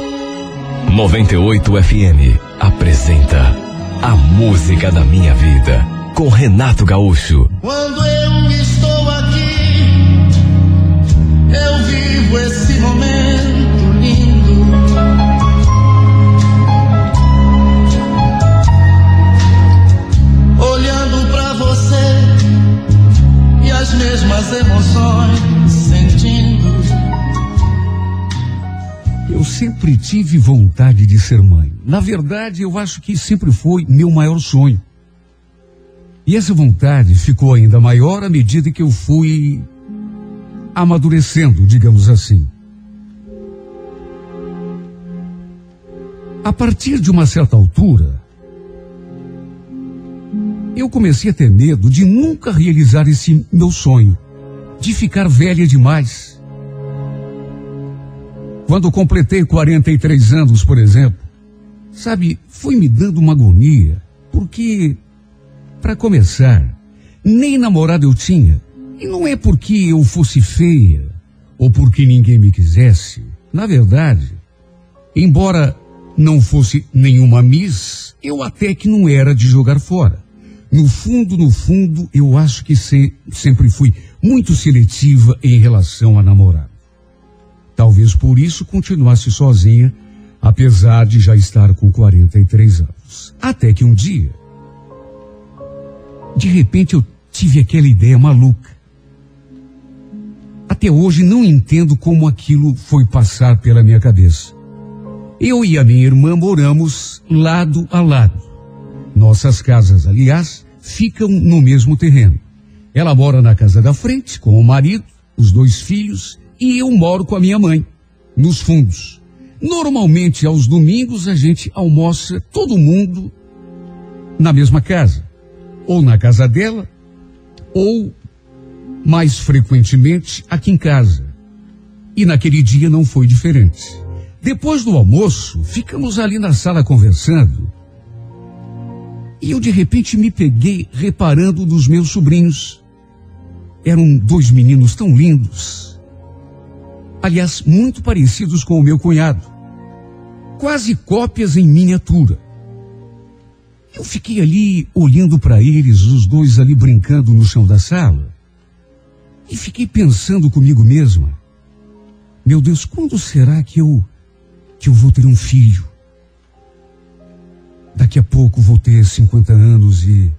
98 FM apresenta A Música da Minha Vida com Renato Gaúcho. Quando eu estou mesmas emoções sentindo. Eu sempre tive vontade de ser mãe. Na verdade, eu acho que sempre foi meu maior sonho. E essa vontade ficou ainda maior à medida que eu fui amadurecendo, digamos assim. A partir de uma certa altura, eu comecei a ter medo de nunca realizar esse meu sonho, de ficar velha demais. Quando completei 43 anos, por exemplo, sabe, foi me dando uma agonia, porque, para começar, nem namorado eu tinha. E não é porque eu fosse feia ou porque ninguém me quisesse. Na verdade, embora não fosse nenhuma miss, eu até que não era de jogar fora. No fundo, no fundo, eu acho que se- sempre fui muito seletiva em relação a namorado. Talvez por isso continuasse sozinha, apesar de já estar com 43 anos. Até que um dia, de repente eu tive aquela ideia maluca. Até hoje não entendo como aquilo foi passar pela minha cabeça. Eu e a minha irmã moramos lado a lado. Nossas casas, aliás, ficam no mesmo terreno. Ela mora na casa da frente com o marido, os dois filhos e eu moro com a minha mãe, nos fundos. Normalmente, aos domingos, a gente almoça todo mundo na mesma casa. Ou na casa dela, ou mais frequentemente aqui em casa. E naquele dia não foi diferente. Depois do almoço, ficamos ali na sala conversando. E eu de repente me peguei reparando nos meus sobrinhos. Eram dois meninos tão lindos. Aliás, muito parecidos com o meu cunhado. Quase cópias em miniatura. Eu fiquei ali olhando para eles, os dois ali brincando no chão da sala. E fiquei pensando comigo mesma: Meu Deus, quando será que eu que eu vou ter um filho? Daqui a pouco vou ter 50 anos e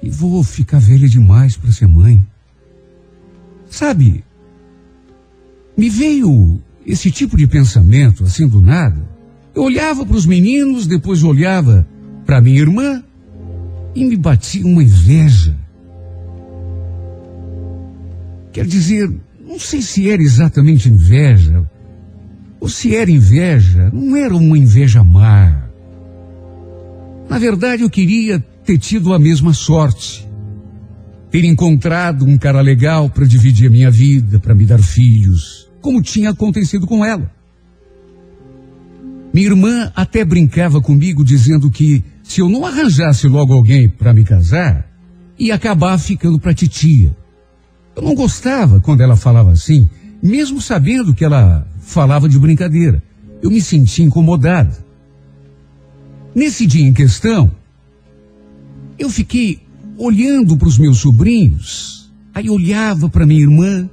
e vou ficar velha demais para ser mãe. Sabe? Me veio esse tipo de pensamento assim do nada. Eu olhava para os meninos, depois olhava para minha irmã e me batia uma inveja. Quer dizer, não sei se era exatamente inveja, ou se era inveja, não era uma inveja má. Na verdade, eu queria ter tido a mesma sorte. Ter encontrado um cara legal para dividir a minha vida, para me dar filhos, como tinha acontecido com ela. Minha irmã até brincava comigo dizendo que se eu não arranjasse logo alguém para me casar, ia acabar ficando para titia. Eu não gostava quando ela falava assim, mesmo sabendo que ela falava de brincadeira. Eu me sentia incomodado. Nesse dia em questão, eu fiquei olhando para os meus sobrinhos, aí olhava para minha irmã,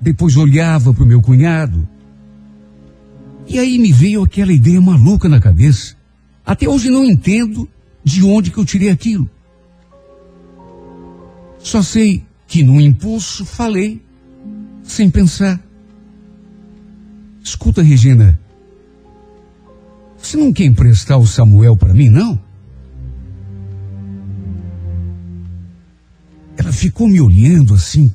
depois olhava para o meu cunhado. E aí me veio aquela ideia maluca na cabeça. Até hoje não entendo de onde que eu tirei aquilo. Só sei que no impulso falei, sem pensar. Escuta, Regina. Você não quer emprestar o Samuel para mim, não? Ela ficou me olhando assim,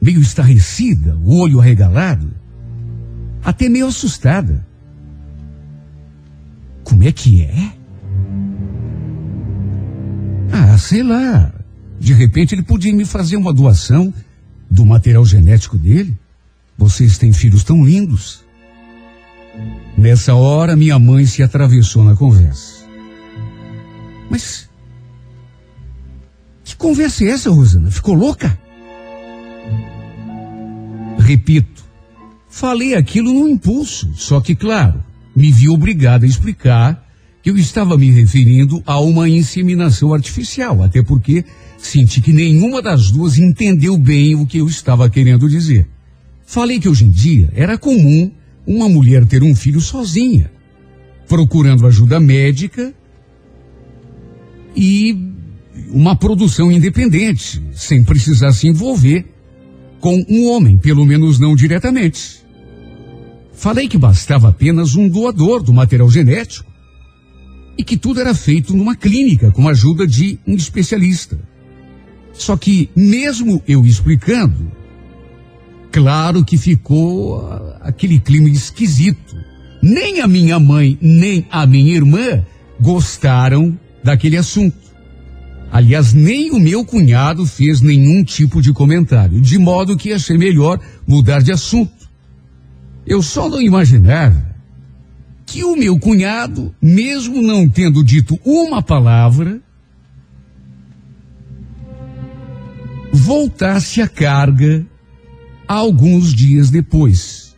meio estarrecida, o olho arregalado, até meio assustada. Como é que é? Ah, sei lá. De repente ele podia me fazer uma doação do material genético dele. Vocês têm filhos tão lindos. Nessa hora, minha mãe se atravessou na conversa. Mas. Que conversa é essa, Rosana? Ficou louca? Repito, falei aquilo no impulso, só que, claro, me vi obrigado a explicar que eu estava me referindo a uma inseminação artificial, até porque senti que nenhuma das duas entendeu bem o que eu estava querendo dizer. Falei que hoje em dia era comum uma mulher ter um filho sozinha, procurando ajuda médica e uma produção independente, sem precisar se envolver com um homem, pelo menos não diretamente. Falei que bastava apenas um doador do material genético e que tudo era feito numa clínica com a ajuda de um especialista. Só que, mesmo eu explicando, claro que ficou aquele clima esquisito. Nem a minha mãe, nem a minha irmã gostaram daquele assunto. Aliás, nem o meu cunhado fez nenhum tipo de comentário, de modo que achei melhor mudar de assunto. Eu só não imaginava que o meu cunhado, mesmo não tendo dito uma palavra, voltasse a carga alguns dias depois.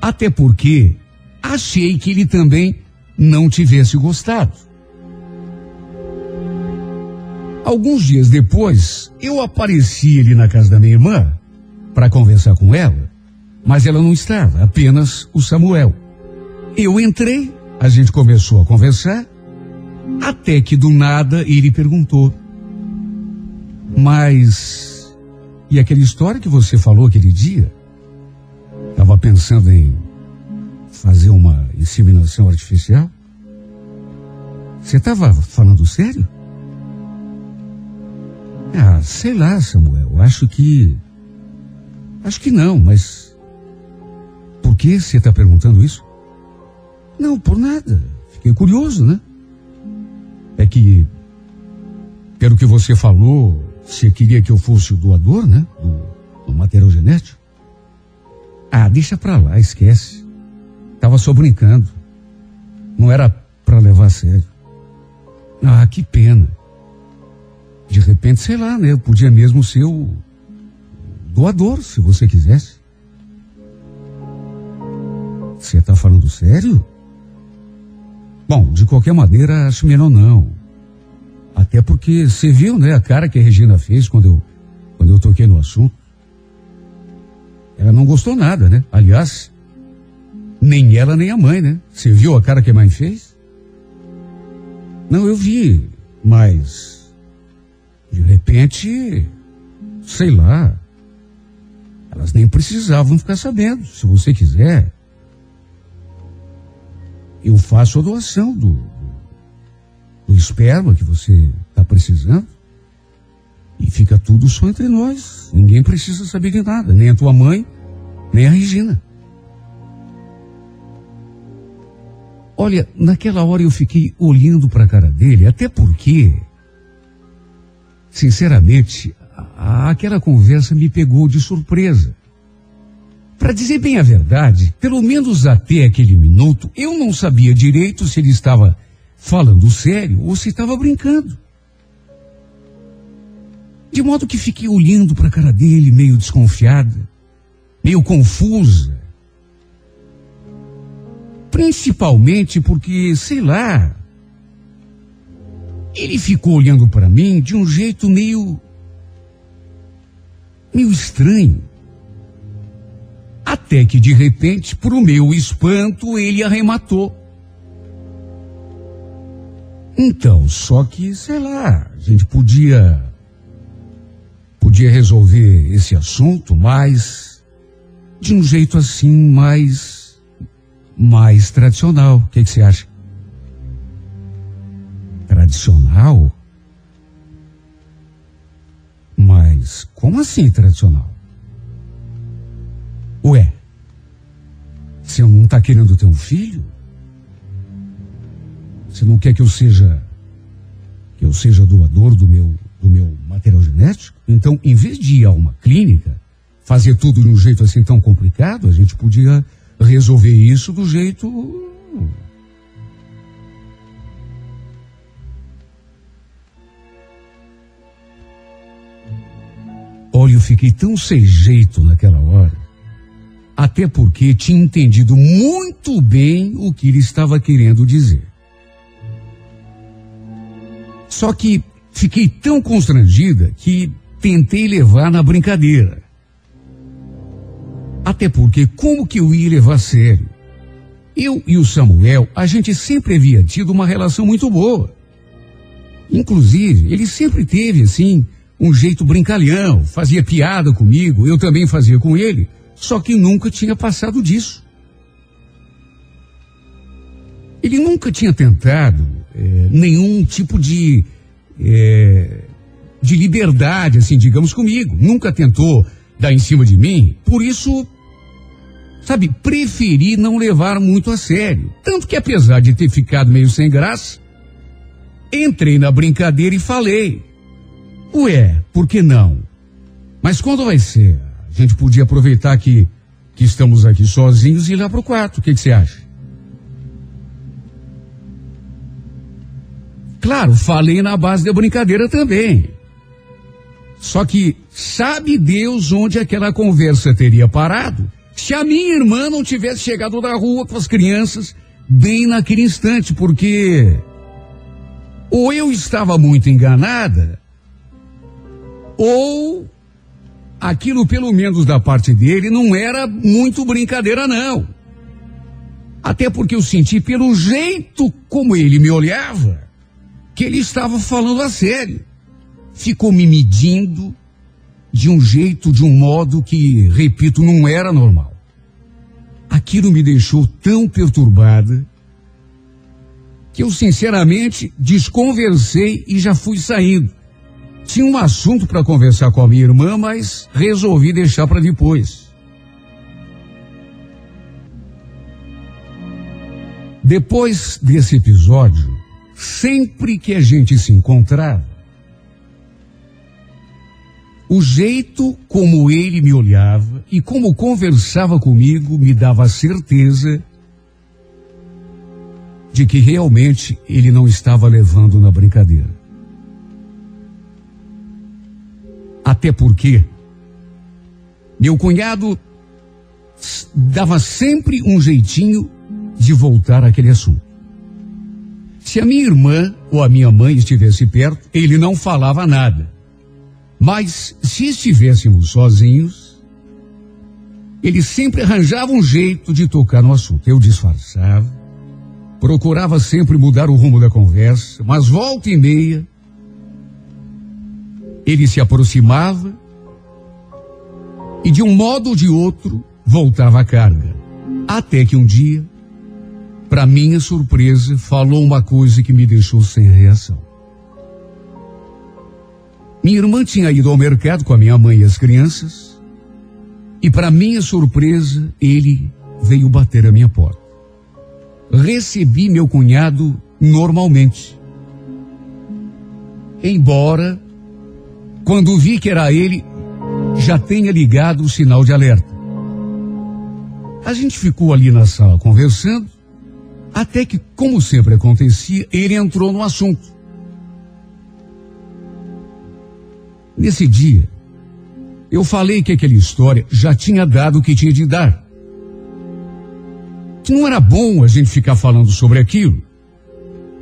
Até porque achei que ele também não tivesse gostado. Alguns dias depois, eu apareci ali na casa da minha irmã para conversar com ela mas ela não estava, apenas o Samuel. Eu entrei, a gente começou a conversar, até que do nada ele perguntou: Mas. E aquela história que você falou aquele dia? Estava pensando em fazer uma inseminação artificial? Você estava falando sério? Ah, sei lá, Samuel. Acho que. Acho que não, mas por que você está perguntando isso? Não, por nada. Fiquei curioso, né? É que, pelo que você falou, você queria que eu fosse o doador, né? Do, do material genético? Ah, deixa pra lá, esquece. Tava só brincando. Não era para levar a sério. Ah, que pena. De repente, sei lá, né? Eu podia mesmo ser o doador, se você quisesse. Você tá falando sério? Bom, de qualquer maneira, acho melhor não. Até porque você viu, né, a cara que a Regina fez quando eu, quando eu toquei no assunto. Ela não gostou nada, né? Aliás, nem ela nem a mãe, né? Você viu a cara que a mãe fez? Não, eu vi, mas de repente, sei lá, elas nem precisavam ficar sabendo. Se você quiser, eu faço a doação do, do esperma que você está precisando. E fica tudo só entre nós. Ninguém precisa saber de nada, nem a tua mãe, nem a Regina. Olha, naquela hora eu fiquei olhando para a cara dele, até porque, sinceramente, a, aquela conversa me pegou de surpresa. Para dizer bem a verdade, pelo menos até aquele minuto, eu não sabia direito se ele estava falando sério ou se estava brincando. De modo que fiquei olhando para a cara dele, meio desconfiada, meio confusa. Principalmente porque, sei lá, ele ficou olhando para mim de um jeito meio. meio estranho. Até que de repente, para o meu espanto, ele arrematou. Então, só que, sei lá, a gente podia. podia resolver esse assunto mais. de um jeito assim, mais mais tradicional. O que, que você acha? Tradicional? Mas como assim tradicional? Ué, você não está querendo ter um filho? Você não quer que eu seja que eu seja doador do meu do meu material genético? Então, em vez de ir a uma clínica, fazer tudo de um jeito assim tão complicado, a gente podia resolver isso do jeito. Olha, eu fiquei tão sem jeito naquela hora. Até porque tinha entendido muito bem o que ele estava querendo dizer. Só que fiquei tão constrangida que tentei levar na brincadeira. Até porque, como que eu ia levar a sério? Eu e o Samuel, a gente sempre havia tido uma relação muito boa. Inclusive, ele sempre teve, assim, um jeito brincalhão, fazia piada comigo, eu também fazia com ele, só que nunca tinha passado disso. Ele nunca tinha tentado é, nenhum tipo de, é, de liberdade, assim, digamos comigo. Nunca tentou dar em cima de mim, por isso sabe, preferi não levar muito a sério. Tanto que apesar de ter ficado meio sem graça, entrei na brincadeira e falei. Ué, por que não? Mas quando vai ser? A gente podia aproveitar que, que estamos aqui sozinhos e ir lá pro quarto. O que você acha? Claro, falei na base da brincadeira também. Só que sabe Deus onde aquela conversa teria parado se a minha irmã não tivesse chegado da rua com as crianças bem naquele instante, porque ou eu estava muito enganada, ou aquilo, pelo menos da parte dele, não era muito brincadeira, não. Até porque eu senti pelo jeito como ele me olhava, que ele estava falando a sério. Ficou me medindo, de um jeito, de um modo que, repito, não era normal. Aquilo me deixou tão perturbada que eu sinceramente desconversei e já fui saindo. Tinha um assunto para conversar com a minha irmã, mas resolvi deixar para depois. Depois desse episódio, sempre que a gente se encontrava, o jeito como ele me olhava e como conversava comigo me dava certeza de que realmente ele não estava levando na brincadeira. Até porque meu cunhado dava sempre um jeitinho de voltar àquele assunto. Se a minha irmã ou a minha mãe estivesse perto, ele não falava nada. Mas se estivéssemos sozinhos, ele sempre arranjava um jeito de tocar no assunto. Eu disfarçava, procurava sempre mudar o rumo da conversa, mas volta e meia, ele se aproximava e de um modo ou de outro voltava a carga. Até que um dia, para minha surpresa, falou uma coisa que me deixou sem reação. Minha irmã tinha ido ao mercado com a minha mãe e as crianças, e para minha surpresa, ele veio bater a minha porta. Recebi meu cunhado normalmente. Embora, quando vi que era ele, já tenha ligado o sinal de alerta. A gente ficou ali na sala conversando, até que, como sempre acontecia, ele entrou no assunto. Nesse dia, eu falei que aquela história já tinha dado o que tinha de dar. Que não era bom a gente ficar falando sobre aquilo.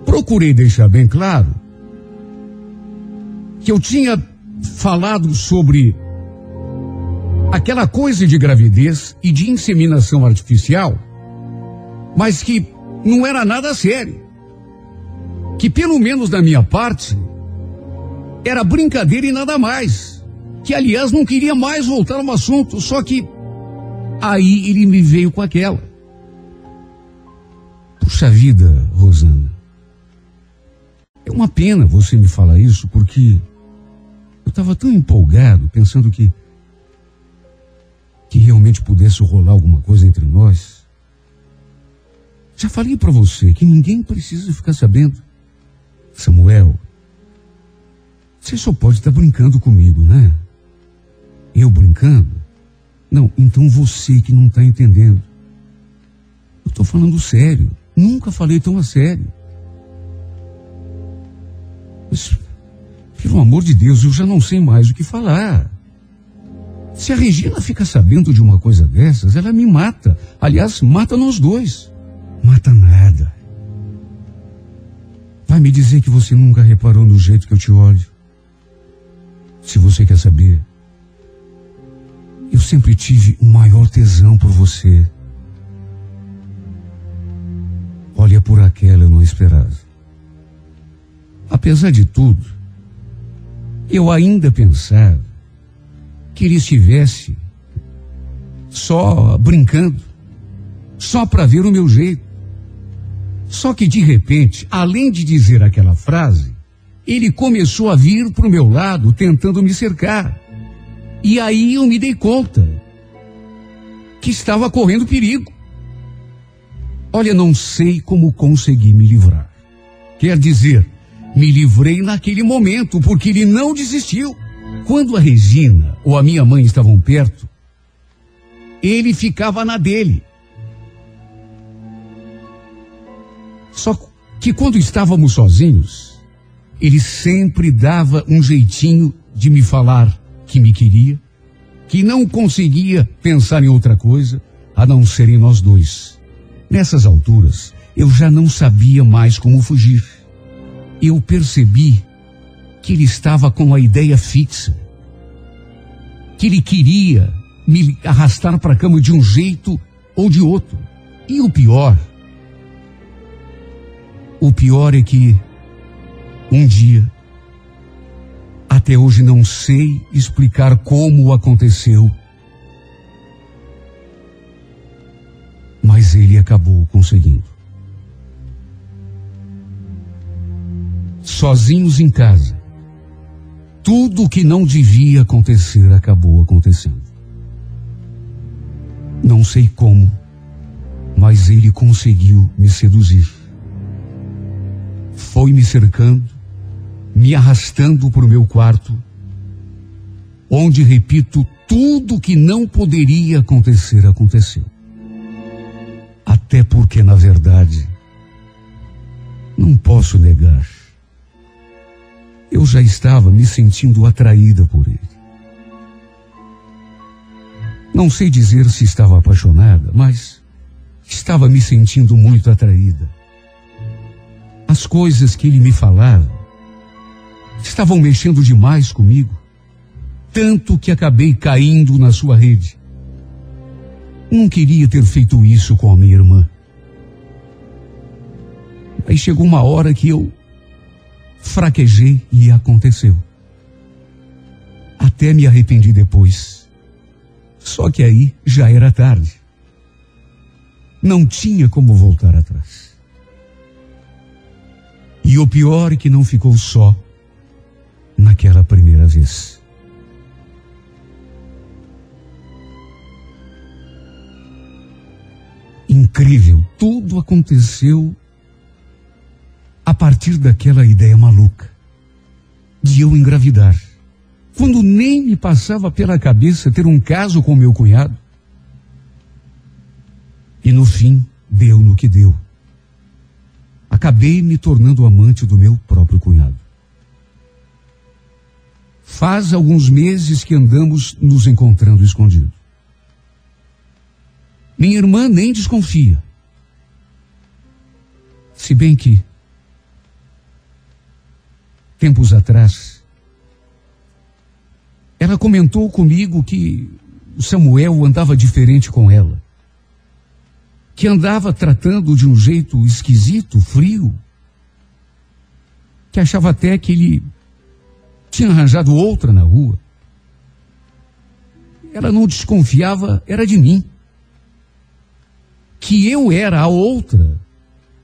Procurei deixar bem claro que eu tinha falado sobre aquela coisa de gravidez e de inseminação artificial, mas que não era nada sério. Que pelo menos da minha parte, era brincadeira e nada mais. Que aliás não queria mais voltar ao assunto, só que aí ele me veio com aquela. Puxa vida, Rosana. É uma pena você me falar isso, porque eu estava tão empolgado, pensando que que realmente pudesse rolar alguma coisa entre nós. Já falei para você que ninguém precisa ficar sabendo. Samuel, você só pode estar tá brincando comigo, né? Eu brincando? Não, então você que não está entendendo. Eu estou falando sério. Nunca falei tão a sério. Mas, pelo amor de Deus, eu já não sei mais o que falar. Se a Regina fica sabendo de uma coisa dessas, ela me mata. Aliás, mata nós dois. Mata nada. Vai me dizer que você nunca reparou no jeito que eu te olho. Se você quer saber, eu sempre tive o maior tesão por você. Olha por aquela eu não esperava. Apesar de tudo, eu ainda pensava que ele estivesse só brincando, só para ver o meu jeito. Só que de repente, além de dizer aquela frase, ele começou a vir para o meu lado tentando me cercar. E aí eu me dei conta que estava correndo perigo. Olha, não sei como consegui me livrar. Quer dizer, me livrei naquele momento, porque ele não desistiu. Quando a Regina ou a minha mãe estavam perto, ele ficava na dele. Só que quando estávamos sozinhos, ele sempre dava um jeitinho de me falar que me queria, que não conseguia pensar em outra coisa a não ser em nós dois. Nessas alturas, eu já não sabia mais como fugir. Eu percebi que ele estava com a ideia fixa, que ele queria me arrastar para a cama de um jeito ou de outro. E o pior, o pior é que um dia, até hoje não sei explicar como aconteceu, mas ele acabou conseguindo. Sozinhos em casa, tudo o que não devia acontecer acabou acontecendo. Não sei como, mas ele conseguiu me seduzir. Foi me cercando, me arrastando para o meu quarto, onde, repito, tudo que não poderia acontecer aconteceu. Até porque, na verdade, Não posso negar. Eu já estava me sentindo atraída por ele. Não sei dizer se estava apaixonada, mas estava me sentindo muito atraída. As coisas que ele me falava estavam mexendo demais comigo, tanto que acabei caindo na sua rede. Não queria ter feito isso com a minha irmã. Aí chegou uma hora que eu fraquejei e aconteceu. Até me arrependi depois. Só que aí já era tarde. Não tinha como voltar atrás. E o pior é que não ficou só naquela primeira vez. Incrível, tudo aconteceu a partir daquela ideia maluca de eu engravidar. Quando nem me passava pela cabeça ter um caso com meu cunhado. E no fim, deu no que deu. Acabei me tornando amante do meu próprio cunhado. Faz alguns meses que andamos nos encontrando escondido. Minha irmã nem desconfia. Se bem que tempos atrás, ela comentou comigo que o Samuel andava diferente com ela. Que andava tratando de um jeito esquisito, frio. Que achava até que ele tinha arranjado outra na rua. Ela não desconfiava, era de mim. Que eu era a outra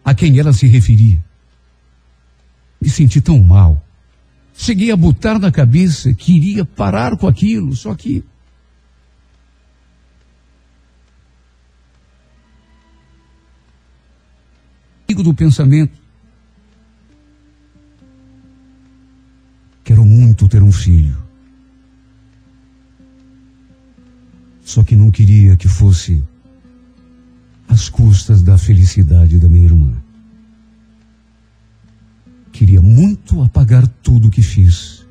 a quem ela se referia. Me senti tão mal. Cheguei a botar na cabeça que iria parar com aquilo, só que. Do pensamento. Quero muito ter um filho. Só que não queria que fosse às custas da felicidade da minha irmã. Queria muito apagar tudo o que fiz.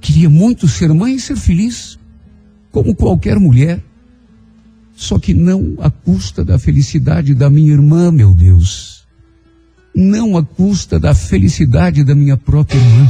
Queria muito ser mãe e ser feliz, como qualquer mulher. Só que não à custa da felicidade da minha irmã, meu Deus. Não à custa da felicidade da minha própria irmã.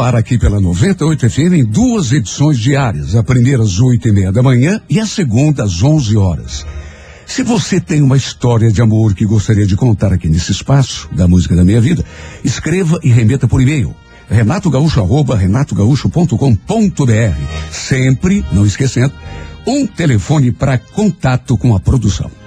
Ar aqui pela 98 FM em duas edições diárias. A primeira às oito e meia da manhã e a segunda às 11 horas. Se você tem uma história de amor que gostaria de contar aqui nesse espaço da Música da Minha Vida, escreva e remeta por e-mail. Renato Gaúcho, arroba renatogaúcho.com.br. Sempre, não esquecendo, um telefone para contato com a produção.